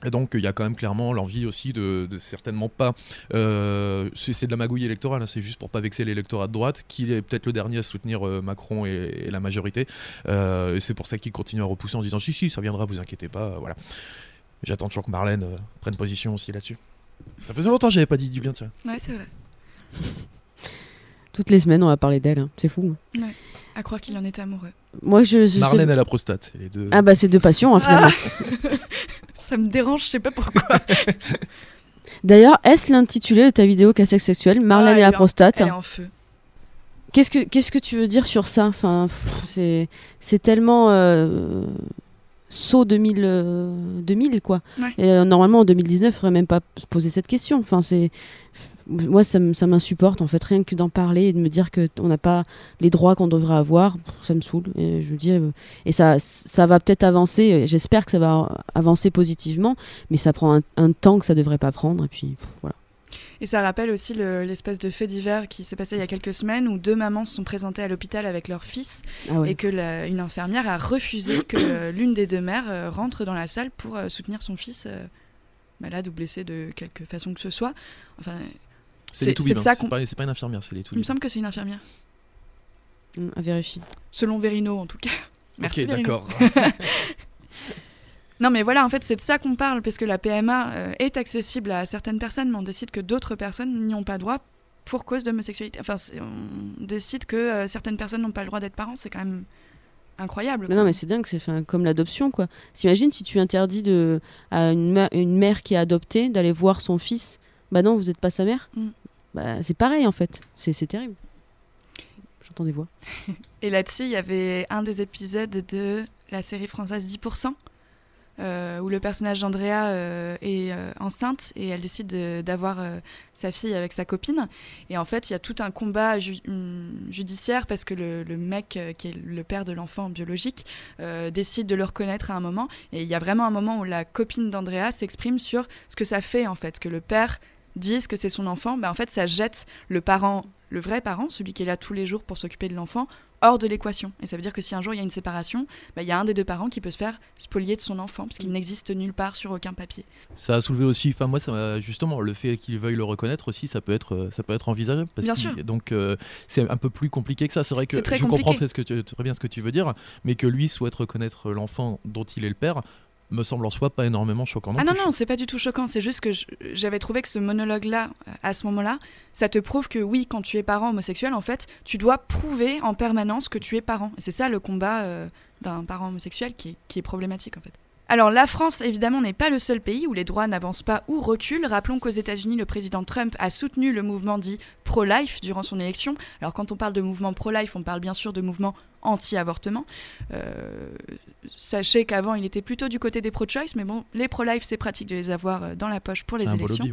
Et donc il y a quand même clairement l'envie aussi de, certainement pas. c'est de la magouille électorale, hein, c'est juste pour pas vexer l'électorat de droite, qui est peut-être le dernier à soutenir Macron et, la majorité. et c'est pour ça qu'il continue à repousser en disant si si ça viendra, vous inquiétez pas. voilà. J'attends toujours que Marlène prenne position aussi là-dessus. Ça faisait longtemps que j'avais pas dit du bien, tiens. Ouais, c'est vrai. Toutes les semaines, on va parler d'elle. Hein. C'est fou. Ouais. À croire qu'il en était amoureux. Moi, je, je Marlène à la prostate, c'est les deux. Ah bah c'est deux passions hein, finalement. [laughs] Ça me dérange, je sais pas pourquoi. [laughs] D'ailleurs, est-ce l'intitulé de ta vidéo Cassex sexuel Marlène et la prostate Elle est en feu. Qu'est-ce que qu'est-ce que tu veux dire sur ça? Enfin, c'est c'est tellement euh, saut 2000 2000 quoi. Ouais. Et euh, normalement en 2019, il faudrait même pas se poser cette question. Enfin, c'est moi, ça, m'insupporte en fait, rien que d'en parler et de me dire qu'on n'a pas les droits qu'on devrait avoir, ça me saoule. Et je dis, euh, et ça, ça va peut-être avancer. J'espère que ça va avancer positivement, mais ça prend un, temps que ça devrait pas prendre. Et puis voilà. Et ça rappelle aussi l'espèce de fait divers qui s'est passé il y a quelques semaines où deux mamans se sont présentées à l'hôpital avec leur fils ah et que une infirmière a refusé que [coughs] l'une des deux mères euh, rentre dans la salle pour euh, soutenir son fils malade ou blessé de quelque façon que ce soit. Enfin, c'est les C'est pas, pas, une infirmière, c'est les Il me semble que c'est une infirmière. Mmh, à vérifier. Selon Verino, en tout cas. Merci. Ok, d'accord. [laughs] non, mais voilà, en fait, c'est de ça qu'on parle, parce que la PMA euh, est accessible à certaines personnes, mais on décide que d'autres personnes n'y ont pas droit pour cause d'homosexualité. Enfin, on décide que euh, certaines personnes n'ont pas le droit d'être parents, c'est quand même incroyable. Mais non, mais c'est dingue, c'est comme l'adoption, quoi. T'imagines si tu interdis de, à une, une mère qui est adoptée d'aller voir son fils Bah non, vous n'êtes pas sa mère mm. Bah, c'est pareil en fait. C'est terrible. J'entends des voix. [laughs] Et là-dessus, il y avait un des épisodes de la série française 10%, euh, où le personnage d'Andrea euh, est euh, enceinte et elle décide d'avoir sa fille avec sa copine. Et en fait, il y a tout un combat judiciaire parce que le, mec, qui est le père de l'enfant biologique, décide de le reconnaître à un moment. Et il y a vraiment un moment où la copine d'Andrea s'exprime sur ce que ça fait, en fait, que le père disent que c'est son enfant, bah en fait, ça jette le parent, le vrai parent, celui qui est là tous les jours pour s'occuper de l'enfant, hors de l'équation. Et ça veut dire que si un jour il y a une séparation, bah, il y a un des deux parents qui peut se faire spolier de son enfant, parce qu'il mm. n'existe nulle part sur aucun papier. Ça a soulevé aussi, enfin moi, ça justement, le fait qu'il veuille le reconnaître aussi, ça peut être, ça peut être envisageable. Parce bien sûr. Donc euh, c'est un peu plus compliqué que ça. C'est vrai que je comprends très, ce que tu, très bien ce que tu veux dire, mais que lui souhaite reconnaître l'enfant dont il est le père, me semble en soi pas énormément choquant. Non ah non, non, c'est pas du tout choquant. C'est juste que j'avais trouvé que ce monologue-là, euh, à ce moment-là, ça te prouve que oui, quand tu es parent homosexuel, en fait, tu dois prouver en permanence que tu es parent. Et c'est ça le combat euh, d'un parent homosexuel qui est, qui est problématique, en fait. Alors la France, évidemment, n'est pas le seul pays où les droits n'avancent pas ou reculent. Rappelons qu'aux États-Unis, le président Trump a soutenu le mouvement dit pro-life durant son élection. Alors quand on parle de mouvement pro-life, on parle bien sûr de mouvement anti-avortement. Euh, sachez qu'avant, il était plutôt du côté des pro-choice, mais bon, les pro-life, c'est pratique de les avoir euh, dans la poche pour les élections.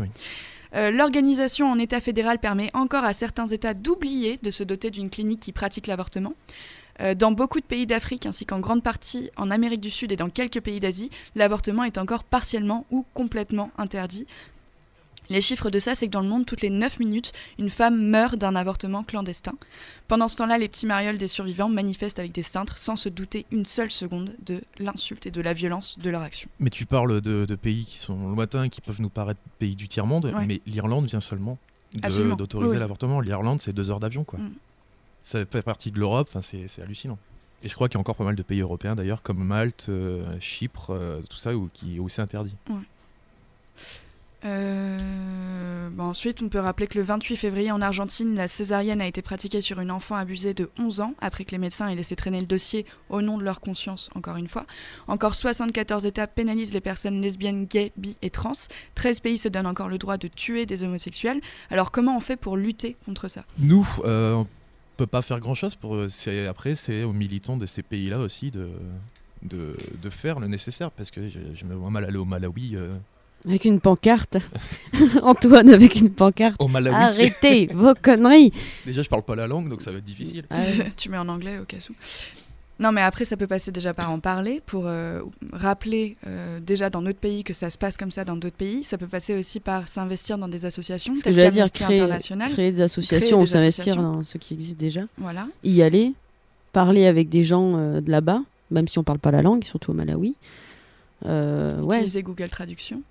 Euh, l'organisation en État fédéral permet encore à certains États d'oublier de se doter d'une clinique qui pratique l'avortement. Euh, dans beaucoup de pays d'Afrique ainsi qu'en grande partie en Amérique du Sud et dans quelques pays d'Asie, l'avortement est encore partiellement ou complètement interdit. Les chiffres de ça, c'est que dans le monde, toutes les 9 minutes, une femme meurt d'un avortement clandestin. Pendant ce temps-là, les petits marioles des survivants manifestent avec des cintres sans se douter une seule seconde de l'insulte et de la violence de leur action. Mais tu parles de, pays qui sont lointains, qui peuvent nous paraître pays du tiers-monde, mais l'Irlande vient seulement d'autoriser l'avortement. L'Irlande, c'est deux heures d'avion, quoi. Mm ça fait partie de l'Europe, c'est hallucinant. Et je crois qu'il y a encore pas mal de pays européens d'ailleurs, comme Malte, euh, Chypre, euh, tout ça, où, qui, où c'est interdit. Euh, ensuite, on peut rappeler que le 28 février en Argentine, la césarienne a été pratiquée sur une enfant abusée de 11 ans, après que les médecins aient laissé traîner le dossier au nom de leur conscience, encore une fois. Encore 74 États pénalisent les personnes lesbiennes, gays, bi et trans. 13 pays se donnent encore le droit de tuer des homosexuels. Alors comment on fait pour lutter contre ça? Nous, euh, on peut pas faire grand-chose. Pour, euh, après, c'est aux militants de ces pays-là aussi de, faire le nécessaire, parce que je, je me vois mal aller au Malawi. euh, Avec une pancarte. [laughs] Antoine avec une pancarte. au Malawi. Arrêtez [laughs] vos conneries. Déjà, je parle pas la langue, donc ça va être difficile. Ah ouais. [laughs] tu mets en anglais au cas où. Non, mais après, ça peut passer déjà par en parler, pour euh, rappeler euh, déjà dans notre pays que ça se passe comme ça dans d'autres pays. Ça peut passer aussi par s'investir dans des associations, Ce que j'allais dire, créer, des associations des ou s'investir dans ce qui existe déjà. Voilà. Y aller, parler avec des gens euh, de là-bas, même si on parle pas la langue, surtout au Malawi. Euh, ouais. Utiliser Google Traduction.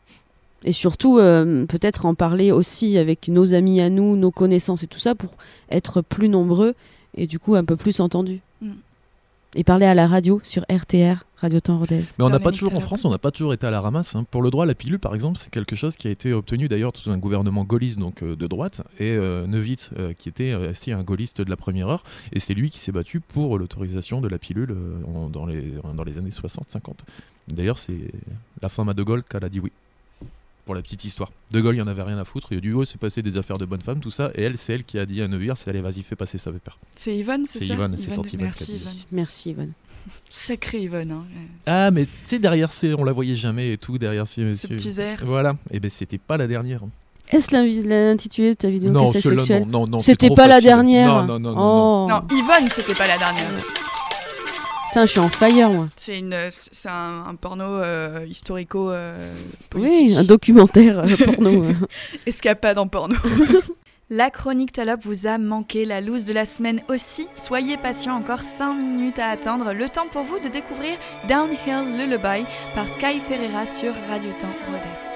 Et surtout, euh, peut-être en parler aussi avec nos amis à nous, nos connaissances et tout ça, pour être plus nombreux et du coup un peu plus entendus. Mm. Et parler à la radio sur RTR, Radio Temps Rodez. Mais on n'a pas toujours en. France, on n'a pas toujours été à la ramasse. hein. Pour le droit à la pilule, par exemple, c'est quelque chose qui a été obtenu d'ailleurs sous un gouvernement gaulliste donc euh, de droite et euh, Neuwitz euh, qui était euh, aussi un gaulliste de la première heure et c'est lui qui s'est battu pour l'autorisation de la pilule euh, en- dans les dans les années 60-50. D'ailleurs, c'est la femme à De Gaulle qu'elle a dit oui. Pour la petite histoire. De Gaulle, il y en avait rien à foutre. Il a dit oh, c'est passé des affaires de bonne femme, tout ça. Et elle, c'est elle qui a dit à Neuwirth, allez, vas-y, fais passer ça père. C'est Yvonne, c'est C'est ça Yvonne, c'est tante Yvonne qui a Merci. Yvonne. Merci Yvonne. [laughs] Sacrée Yvonne. Hein. Ah, mais tu sais, derrière, c'est, on la voyait jamais et tout, derrière ces Ce messieurs. petit air. Voilà, et ben c'était pas la dernière. Est-ce l'intitulé de ta vidéo non, sexuelle non, non, non. c'est C'était pas la dernière. Non, non, non, non, non. Oh. Non, Yvonne, c'était pas la dernière. Putain, je suis en fire moi. C'est une, c'est un, un porno euh, historico euh, Oui, un documentaire euh, porno. [laughs] euh. Escapade en porno. [laughs] La chronique Talop vous a manqué, la loose de la semaine aussi. Soyez patient, encore 5 minutes à attendre. Le temps pour vous de découvrir Downhill Lullaby par Sky Ferreira sur Radio Temps Rodez.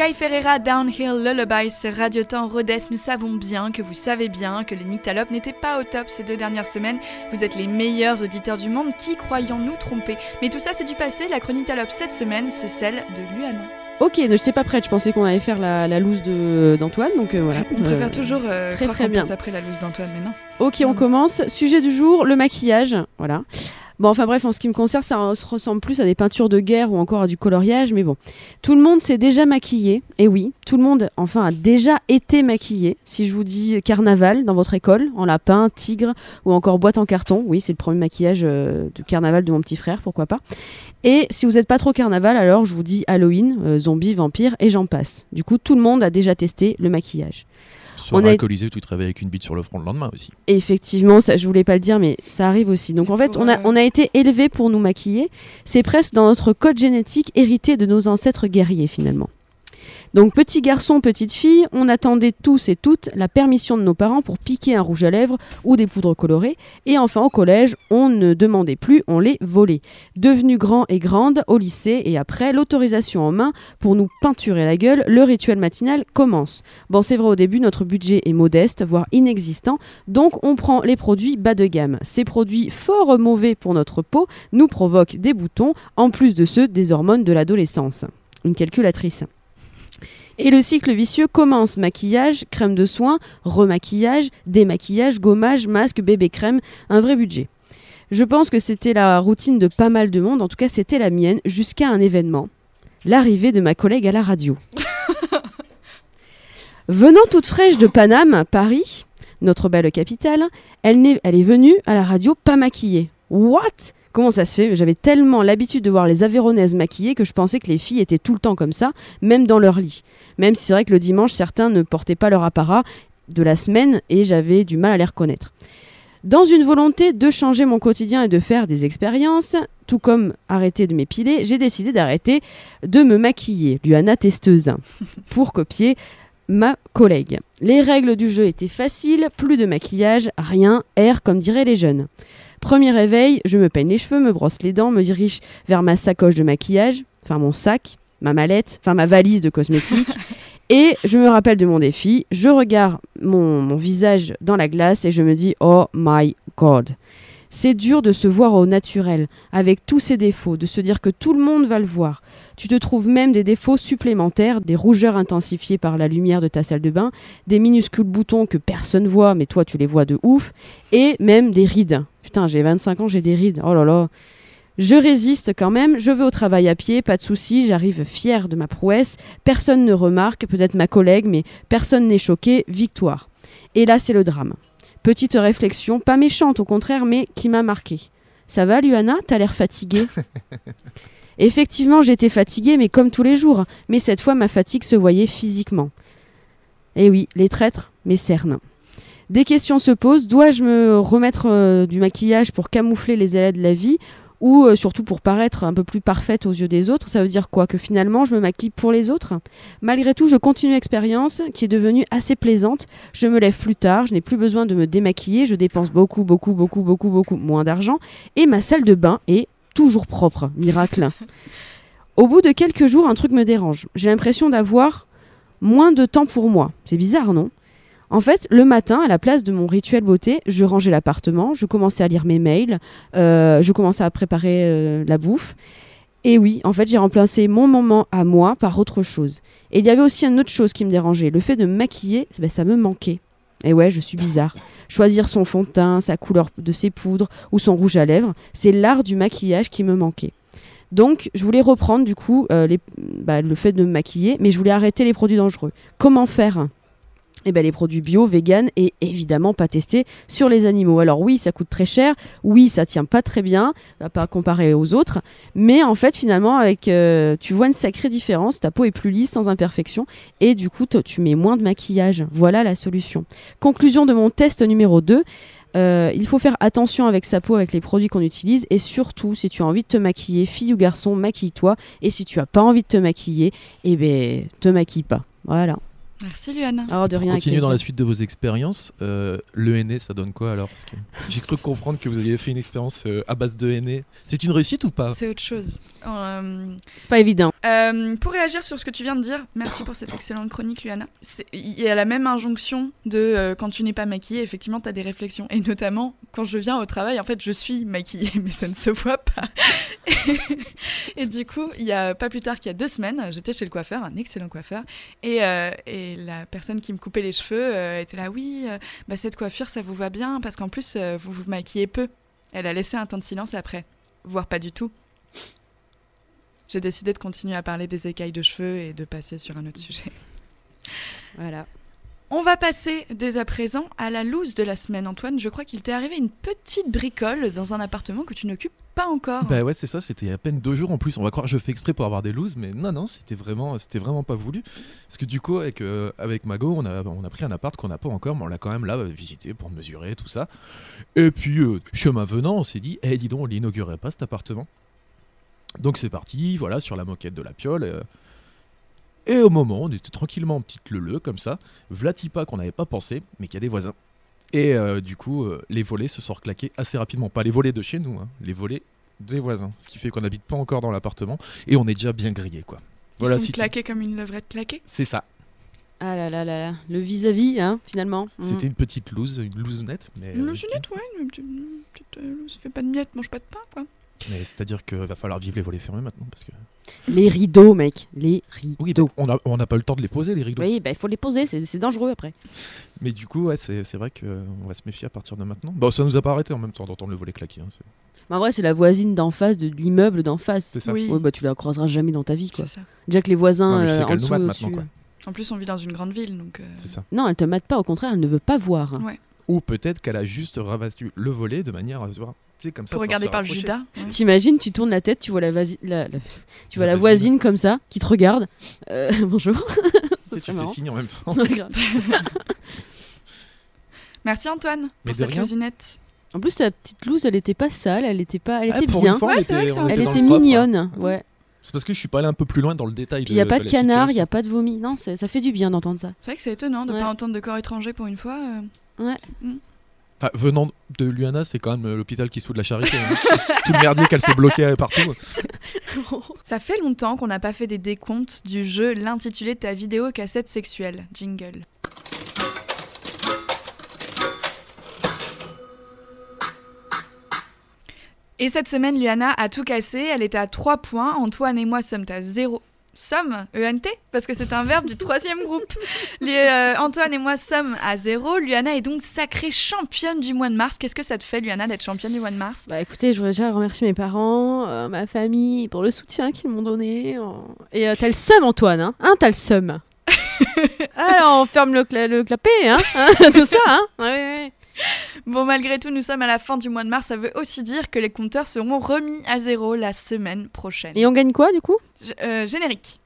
Sky Ferreira Downhill Lullaby sur Radio Temps Rhodes, nous savons bien que vous savez bien que les Nyctalopes n'étaient pas au top ces deux dernières semaines. Vous êtes les meilleurs auditeurs du monde, qui croyons-nous tromper? Mais tout ça c'est du passé, la chronique Talope cette semaine, c'est celle de Luana. Ok, je n'étais pas prête, je pensais qu'on allait faire la, la loose d'Antoine, donc euh, voilà. On préfère Euh, toujours euh, très, très bien. après la loose d'Antoine, mais non. Ok, on commence. Sujet du jour, le maquillage. Voilà. Bon, enfin bref, en ce qui me concerne, ça se ressemble plus à des peintures de guerre ou encore à du coloriage, mais bon. Tout le monde s'est déjà maquillé, et oui, tout le monde, enfin, a déjà été maquillé. Si je vous dis carnaval dans votre école, en lapin, tigre ou encore boîte en carton, oui, c'est le premier maquillage euh, de carnaval de mon petit frère, pourquoi pas. Et si vous n'êtes pas trop carnaval, alors je vous dis Halloween, euh, zombie, vampire, et j'en passe. Du coup, tout le monde a déjà testé le maquillage. Sur On alcoolisé, tu te réveilles avec une bite sur le front le lendemain aussi. Et effectivement, ça, je voulais pas le dire, mais ça arrive aussi. Donc en fait, on a, on a été élevés pour nous maquiller. C'est presque dans notre code génétique hérité de nos ancêtres guerriers finalement. Donc petit garçon, petite fille, on attendait tous et toutes la permission de nos parents pour piquer un rouge à lèvres ou des poudres colorées. Et enfin au collège, on ne demandait plus, on les volait. Devenu grand et grande au lycée et après l'autorisation en main pour nous peinturer la gueule, le rituel matinal commence. Bon, c'est vrai au début, notre budget est modeste, voire inexistant, donc on prend les produits bas de gamme. Ces produits fort mauvais pour notre peau nous provoquent des boutons, en plus de ceux des hormones de l'adolescence. Une calculatrice. Et le cycle vicieux commence. Maquillage, crème de soin, remaquillage, démaquillage, gommage, masque, bébé crème, un vrai budget. Je pense que c'était la routine de pas mal de monde, en tout cas c'était la mienne, jusqu'à un événement. L'arrivée de ma collègue à la radio. [laughs] Venant toute fraîche de Paname, Paris, notre belle capitale, elle, n'est- elle est venue à la radio pas maquillée. What? Comment ça se fait? J'avais tellement l'habitude de voir les Aveyronaises maquillées que je pensais que les filles étaient tout le temps comme ça, même dans leur lit. Même si c'est vrai que le dimanche, certains ne portaient pas leur apparat de la semaine et j'avais du mal à les reconnaître. Dans une volonté de changer mon quotidien et de faire des expériences, tout comme arrêter de m'épiler, j'ai décidé d'arrêter de me maquiller, Luana testeuse, [laughs] pour copier ma collègue. Les règles du jeu étaient faciles, plus de maquillage, rien, air comme diraient les jeunes. Premier réveil, je me peigne les cheveux, me brosse les dents, me dirige vers ma sacoche de maquillage, enfin mon sac, ma mallette, enfin ma valise de cosmétiques. [laughs] et je me rappelle de mon défi, je regarde mon, mon visage dans la glace et je me dis Oh my god. C'est dur de se voir au naturel, avec tous ses défauts, de se dire que tout le monde va le voir. Tu te trouves même des défauts supplémentaires, des rougeurs intensifiées par la lumière de ta salle de bain, des minuscules boutons que personne voit, mais toi tu les vois de ouf, et même des rides. Putain, j'ai 25 ans, j'ai des rides. Oh là là. Je résiste quand même, je vais au travail à pied, pas de souci, j'arrive fière de ma prouesse, personne ne remarque, peut-être ma collègue, mais personne n'est choqué, victoire. Et là, c'est le drame. Petite réflexion, pas méchante au contraire, mais qui m'a marqué. Ça va, Luana? T'as l'air fatiguée? [laughs] Effectivement, j'étais fatiguée, mais comme tous les jours. Mais cette fois, ma fatigue se voyait physiquement. Eh oui, les traîtres, mes cernes. Des questions se posent. Dois-je me remettre euh, du maquillage pour camoufler les aléas de la vie? Ou euh, surtout pour paraître un peu plus parfaite aux yeux des autres Ça veut dire quoi? Que finalement, je me maquille pour les autres? Malgré tout, je continue l'expérience qui est devenue assez plaisante. Je me lève plus tard, je n'ai plus besoin de me démaquiller, je dépense beaucoup, beaucoup, beaucoup, beaucoup, beaucoup moins d'argent et ma salle de bain est toujours propre. Miracle. Au bout de quelques jours, un truc me dérange. J'ai l'impression d'avoir moins de temps pour moi. C'est bizarre, non? En fait, le matin, à la place de mon rituel beauté, je rangeais l'appartement, je commençais à lire mes mails, euh, je commençais à préparer euh, la bouffe. Et oui, en fait, j'ai remplacé mon moment à moi par autre chose. Et il y avait aussi une autre chose qui me dérangeait. Le fait de me maquiller, ben, ça me manquait. Et ouais, je suis bizarre. Choisir son fond de teint, sa couleur de ses poudres ou son rouge à lèvres, c'est l'art du maquillage qui me manquait. Donc, je voulais reprendre du coup euh, bah, le fait de me maquiller, mais je voulais arrêter les produits dangereux. Comment faire? Eh ben, les produits bio, vegan et évidemment pas testés sur les animaux. Alors oui, ça coûte très cher, oui, ça tient pas très bien, à pas comparer aux autres, mais en fait finalement avec, euh, tu vois une sacrée différence, ta peau est plus lisse, sans imperfection, et du coup tu mets moins de maquillage. Voilà la solution. Conclusion de mon test numéro 2. euh, il faut faire attention avec sa peau, avec les produits qu'on utilise, et surtout, si tu as envie de te maquiller, fille ou garçon, maquille-toi. Et si tu as pas envie de te maquiller, eh ben, te maquille pas. Voilà. Merci Luana. Oh, de rien. avec Continuez dans la suite de vos expériences. Euh, le NE, ça donne quoi alors? Parce que J'ai cru comprendre que vous aviez fait une expérience euh, à base de NE. C'est une réussite ou pas? C'est autre chose. Euh, C'est pas évident. Euh, pour réagir sur ce que tu viens de dire, merci pour cette excellente chronique, Luana. Il y a la même injonction de euh, quand tu n'es pas maquillée, effectivement, tu as des réflexions. Et notamment, quand je viens au travail, en fait, je suis maquillée, [laughs] mais ça ne se voit pas. [laughs] et du coup, il y a pas plus tard qu'il y a deux semaines, j'étais chez le coiffeur, un excellent coiffeur, et, euh, la personne qui me coupait les cheveux euh, était là, oui, euh, bah, cette coiffure, ça vous va bien, parce qu'en plus, euh, vous vous maquillez peu. Elle a laissé un temps de silence après, voire pas du tout. J'ai décidé de continuer à parler des écailles de cheveux et de passer sur un autre sujet. Voilà. On va passer dès à présent à la loose de la semaine. Antoine, je crois qu'il t'est arrivé une petite bricole dans un appartement que tu n'occupes pas encore. Bah ouais, c'est ça, c'était à peine deux jours en plus. On va croire que je fais exprès pour avoir des looses, mais non, non, c'était vraiment, c'était vraiment pas voulu. Parce que du coup, avec, euh, avec Mago, on a, on a pris un appart qu'on n'a pas encore, mais on l'a quand même là euh, visité pour mesurer tout ça. Et puis, euh, chemin venant, on s'est dit, eh, dis donc, on l'inaugurerait pas cet appartement. Donc c'est parti, voilà, sur la moquette de la piole. Et au moment, on était tranquillement en petite leu comme ça, Vlatipa qu'on n'avait pas pensé, mais qu'il y a des voisins. Et euh, du coup, euh, les volets se sont reclaqués assez rapidement. Pas les volets de chez nous, hein, les volets des voisins. Ce qui fait qu'on n'habite pas encore dans l'appartement et on est déjà bien grillé, quoi. Ils Voilà, sont si tu- claqués comme une levrette claquée. c'est ça. Ah là là là là. Le vis-à-vis, hein, finalement. Mm. C'était une petite loose, une loose nette. Mais, Une euh, lousonnette, ouais, une petite, une petite, euh, loose. Fais pas de miettes, mange pas de pain, quoi. mais c'est-à-dire qu'il va falloir vivre les volets fermés maintenant. Parce que... Les rideaux, mec. Les Oui, rideaux. on n'a on n'a pas eu le temps de les poser, les rideaux. Oui, bah, il faut les poser, c'est c'est dangereux après. Mais du coup, ouais, c'est c'est vrai qu'on va se méfier à partir de maintenant. Bon, ça nous a pas arrêté en même temps d'entendre le volet claquer. hein, c'est- Mais en vrai, c'est la voisine d'en face de l'immeuble d'en face. c'est ça. Oui, Ouais, bah tu la croiseras jamais dans ta vie, quoi. c'est ça. Déjà que les voisins Non, euh, en dessous, au-dessus. En plus, on vit dans une grande ville, donc. euh, C'est ça. Non, elle te mate pas, au contraire, elle ne veut pas voir. Ouais. Ou peut-être qu'elle a juste ravastu le volet de manière à se voir. Tu sais, comme ça. Pour regarder par le. Judas. ouais. T'imagines, tu tournes la tête, tu vois la, vasi- la- la- tu vois La la voisine. comme ça, qui te regarde. Euh, [laughs] bonjour. [laughs] Ça tu fais signe en même temps. [laughs] Ouais. Merci Antoine Mais pour cette rien. En plus, ta petite loose, elle était pas sale, elle était pas, elle Ah, était bien. fois, Ouais, c'est vrai était- que ça on aurait Elle était propre, hein. mignonne, ouais. C'est parce que je suis pas allé un peu plus loin dans le détail. Il y a pas de canard, il y situation. a pas de vomi. Non, ça fait du bien d'entendre ça. C'est vrai que c'est étonnant de ne Ouais. pas entendre de corps étranger pour une fois. euh. Enfin, venant de Luana, c'est quand même euh, l'hôpital qui se fout de la charité. hein. [laughs] Tout le merdier qu'elle s'est bloquée partout. [laughs] Ça fait longtemps qu'on n'a pas fait des décomptes du jeu l'intitulé ta vidéo cassette sexuelle. Jingle. Et cette semaine, Luana a tout cassé. Elle était à 3 points. Antoine et moi sommes à 0. Somme, ENT, parce que c'est un verbe du troisième groupe. [laughs] Les, euh, Antoine et moi sommes à 0. Luana est donc sacrée championne du mois de mars. Qu'est-ce que ça te fait, Luana, d'être championne du mois de mars? Bah écoutez, je voudrais déjà remercier mes parents, euh, ma famille pour le soutien qu'ils m'ont donné. euh. Et euh, t'as le seum, Antoine, hein, hein T'as le seum. Alors on ferme le, cla- le clapet, hein, hein, [laughs] Tout ça, hein ouais, ouais. [laughs] Bon, malgré tout, nous sommes à la fin du mois de mars. Ça veut aussi dire que les compteurs seront remis à zéro la semaine prochaine. Et on gagne quoi du coup? G- euh, générique.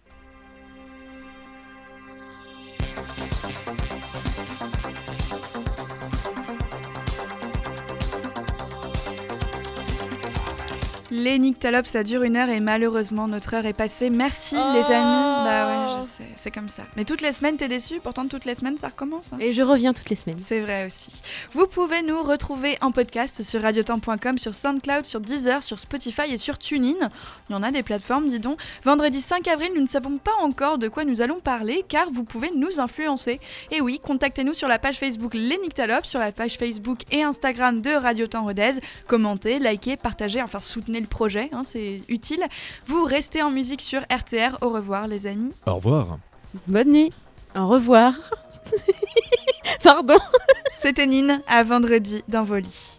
Les Nyctalopes, ça dure une heure et malheureusement notre heure est passée. Merci Oh. les amis. Bah ouais, c'est comme ça. Mais toutes les semaines t'es déçu, pourtant toutes les semaines ça recommence. hein. Et je reviens toutes les semaines. C'est vrai aussi. Vous pouvez nous retrouver en podcast sur radiotemps.com, sur SoundCloud, sur Deezer, sur Spotify et sur TuneIn. Il y en a des plateformes, dis donc. Vendredi 5 avril, nous ne savons pas encore de quoi nous allons parler car vous pouvez nous influencer. Et oui, contactez-nous sur la page Facebook Les Nyctalopes, sur la page Facebook et Instagram de Radio Temps Rodez. Commentez, likez, partagez, enfin soutenez le projet, hein, c'est utile. Vous restez en musique sur RTR. Au revoir les amis. Au revoir. Bonne nuit. Au revoir. [laughs] Pardon. C'était Nine, à vendredi dans vos lits.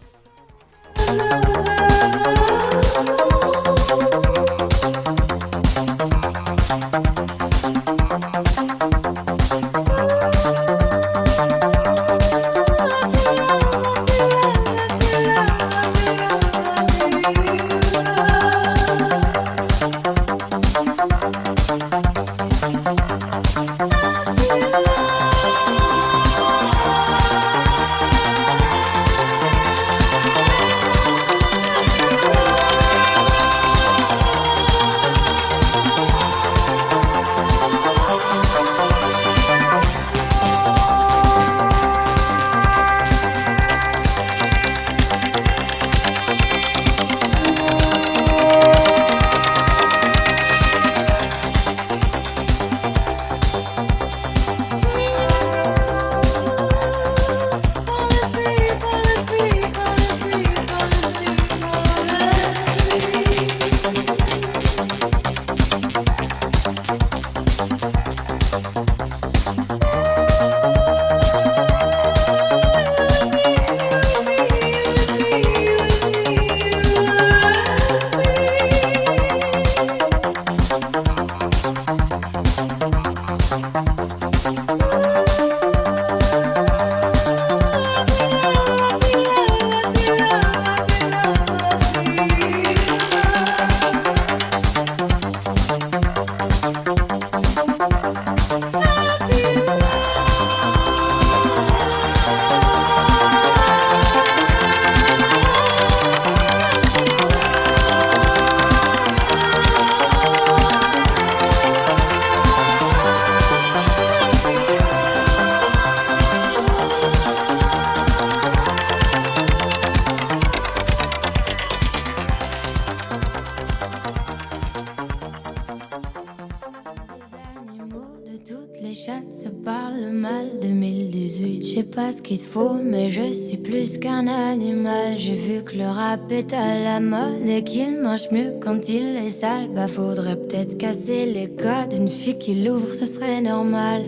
qu'il faut, mais je suis plus qu'un animal. J'ai vu que le rap est à la mode et qu'il mange mieux quand il est sale. Bah, faudrait peut-être casser les codes. Une fille qui l'ouvre, ce serait normal.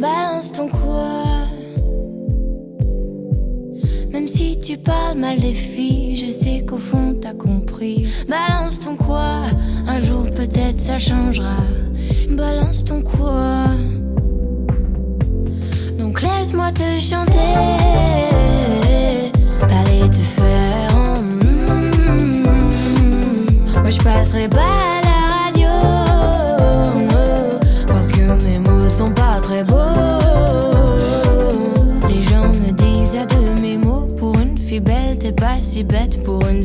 Balance ton quoi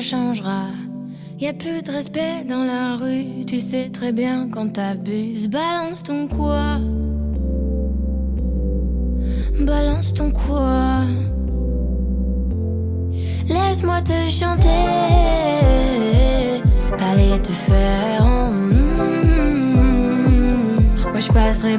changera. Y a plus de respect dans la rue, tu sais très bien quand t'abuses. Balance ton quoi? Balance ton quoi? Laisse-moi te chanter, allez te faire. Moi je passerai.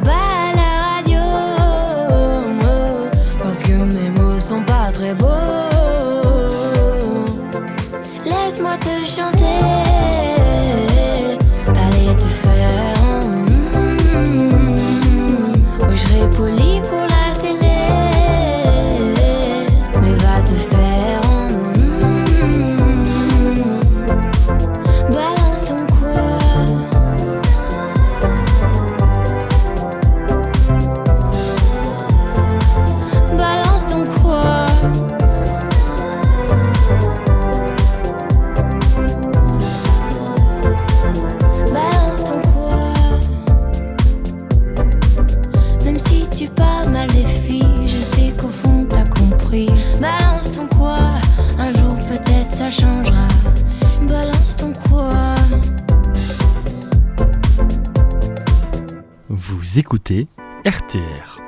écoutez RTR.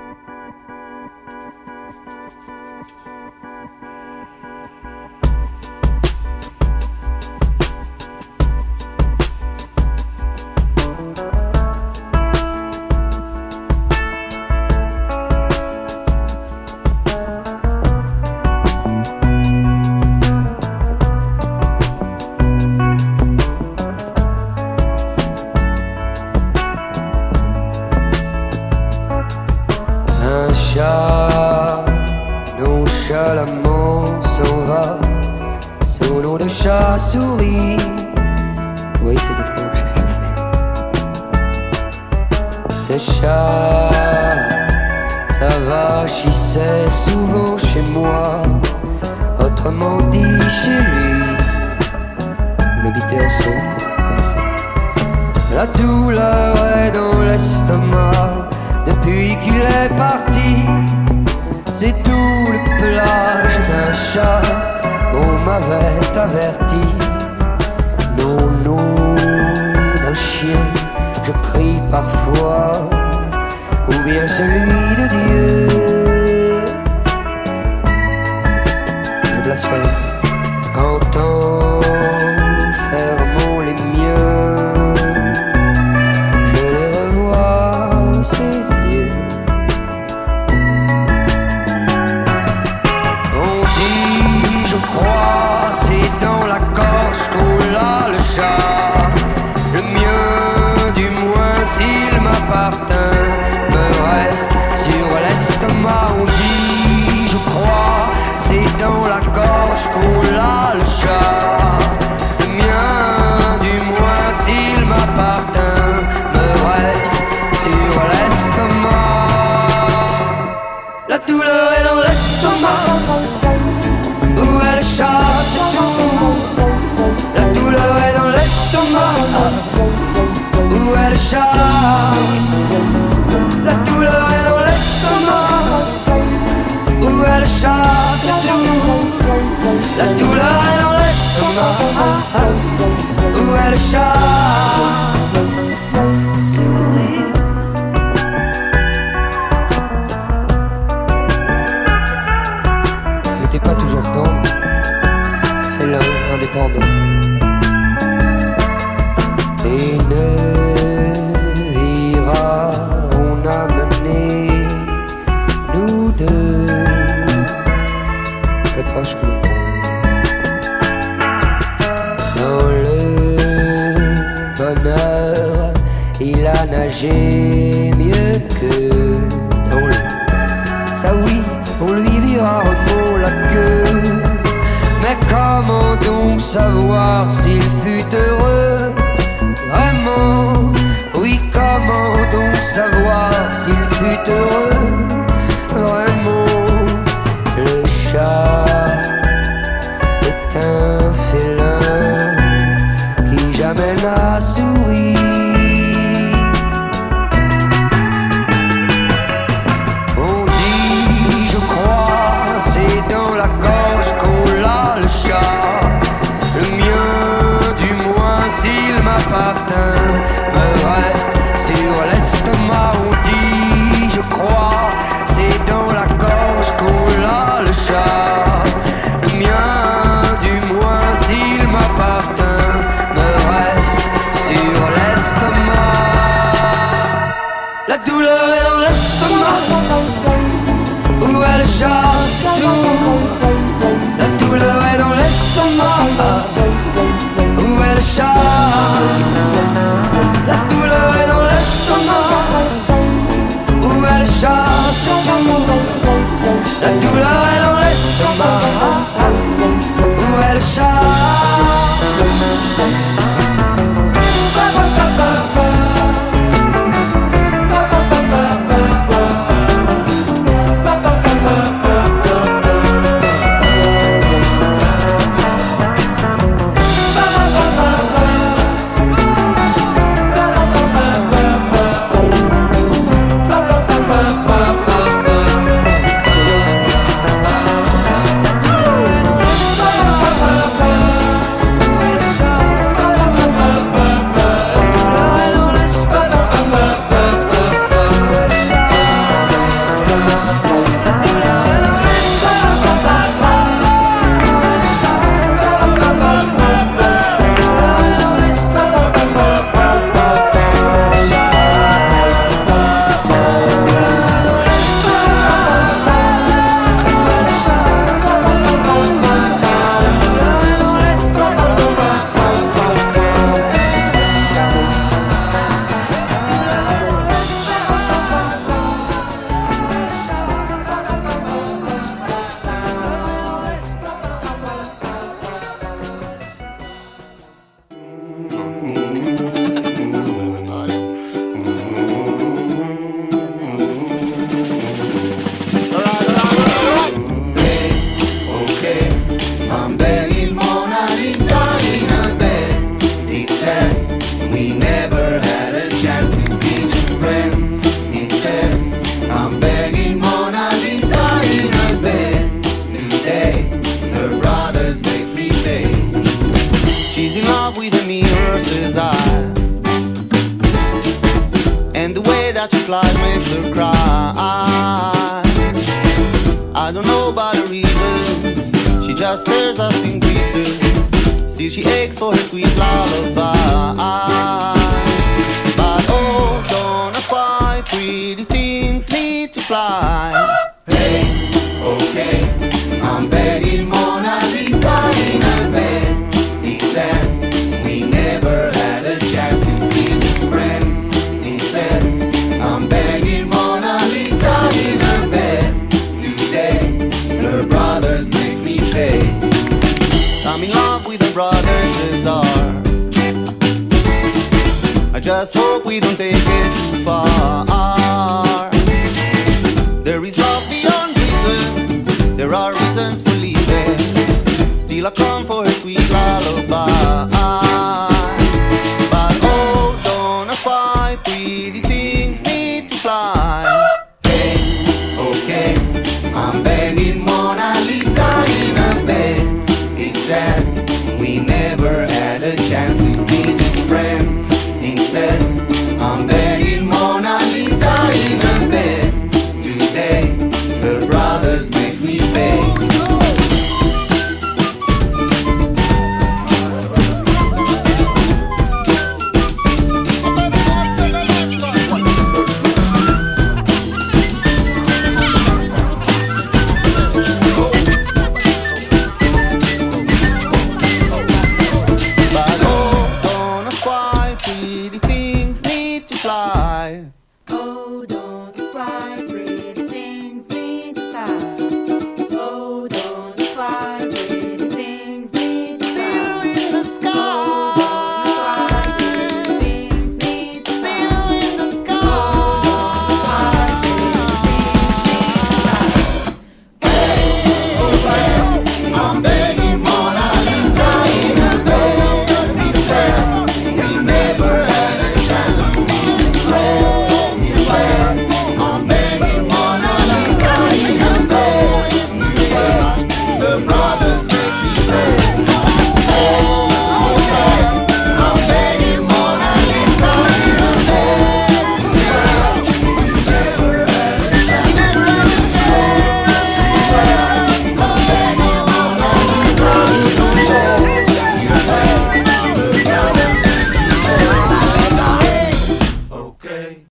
feel I come for it, we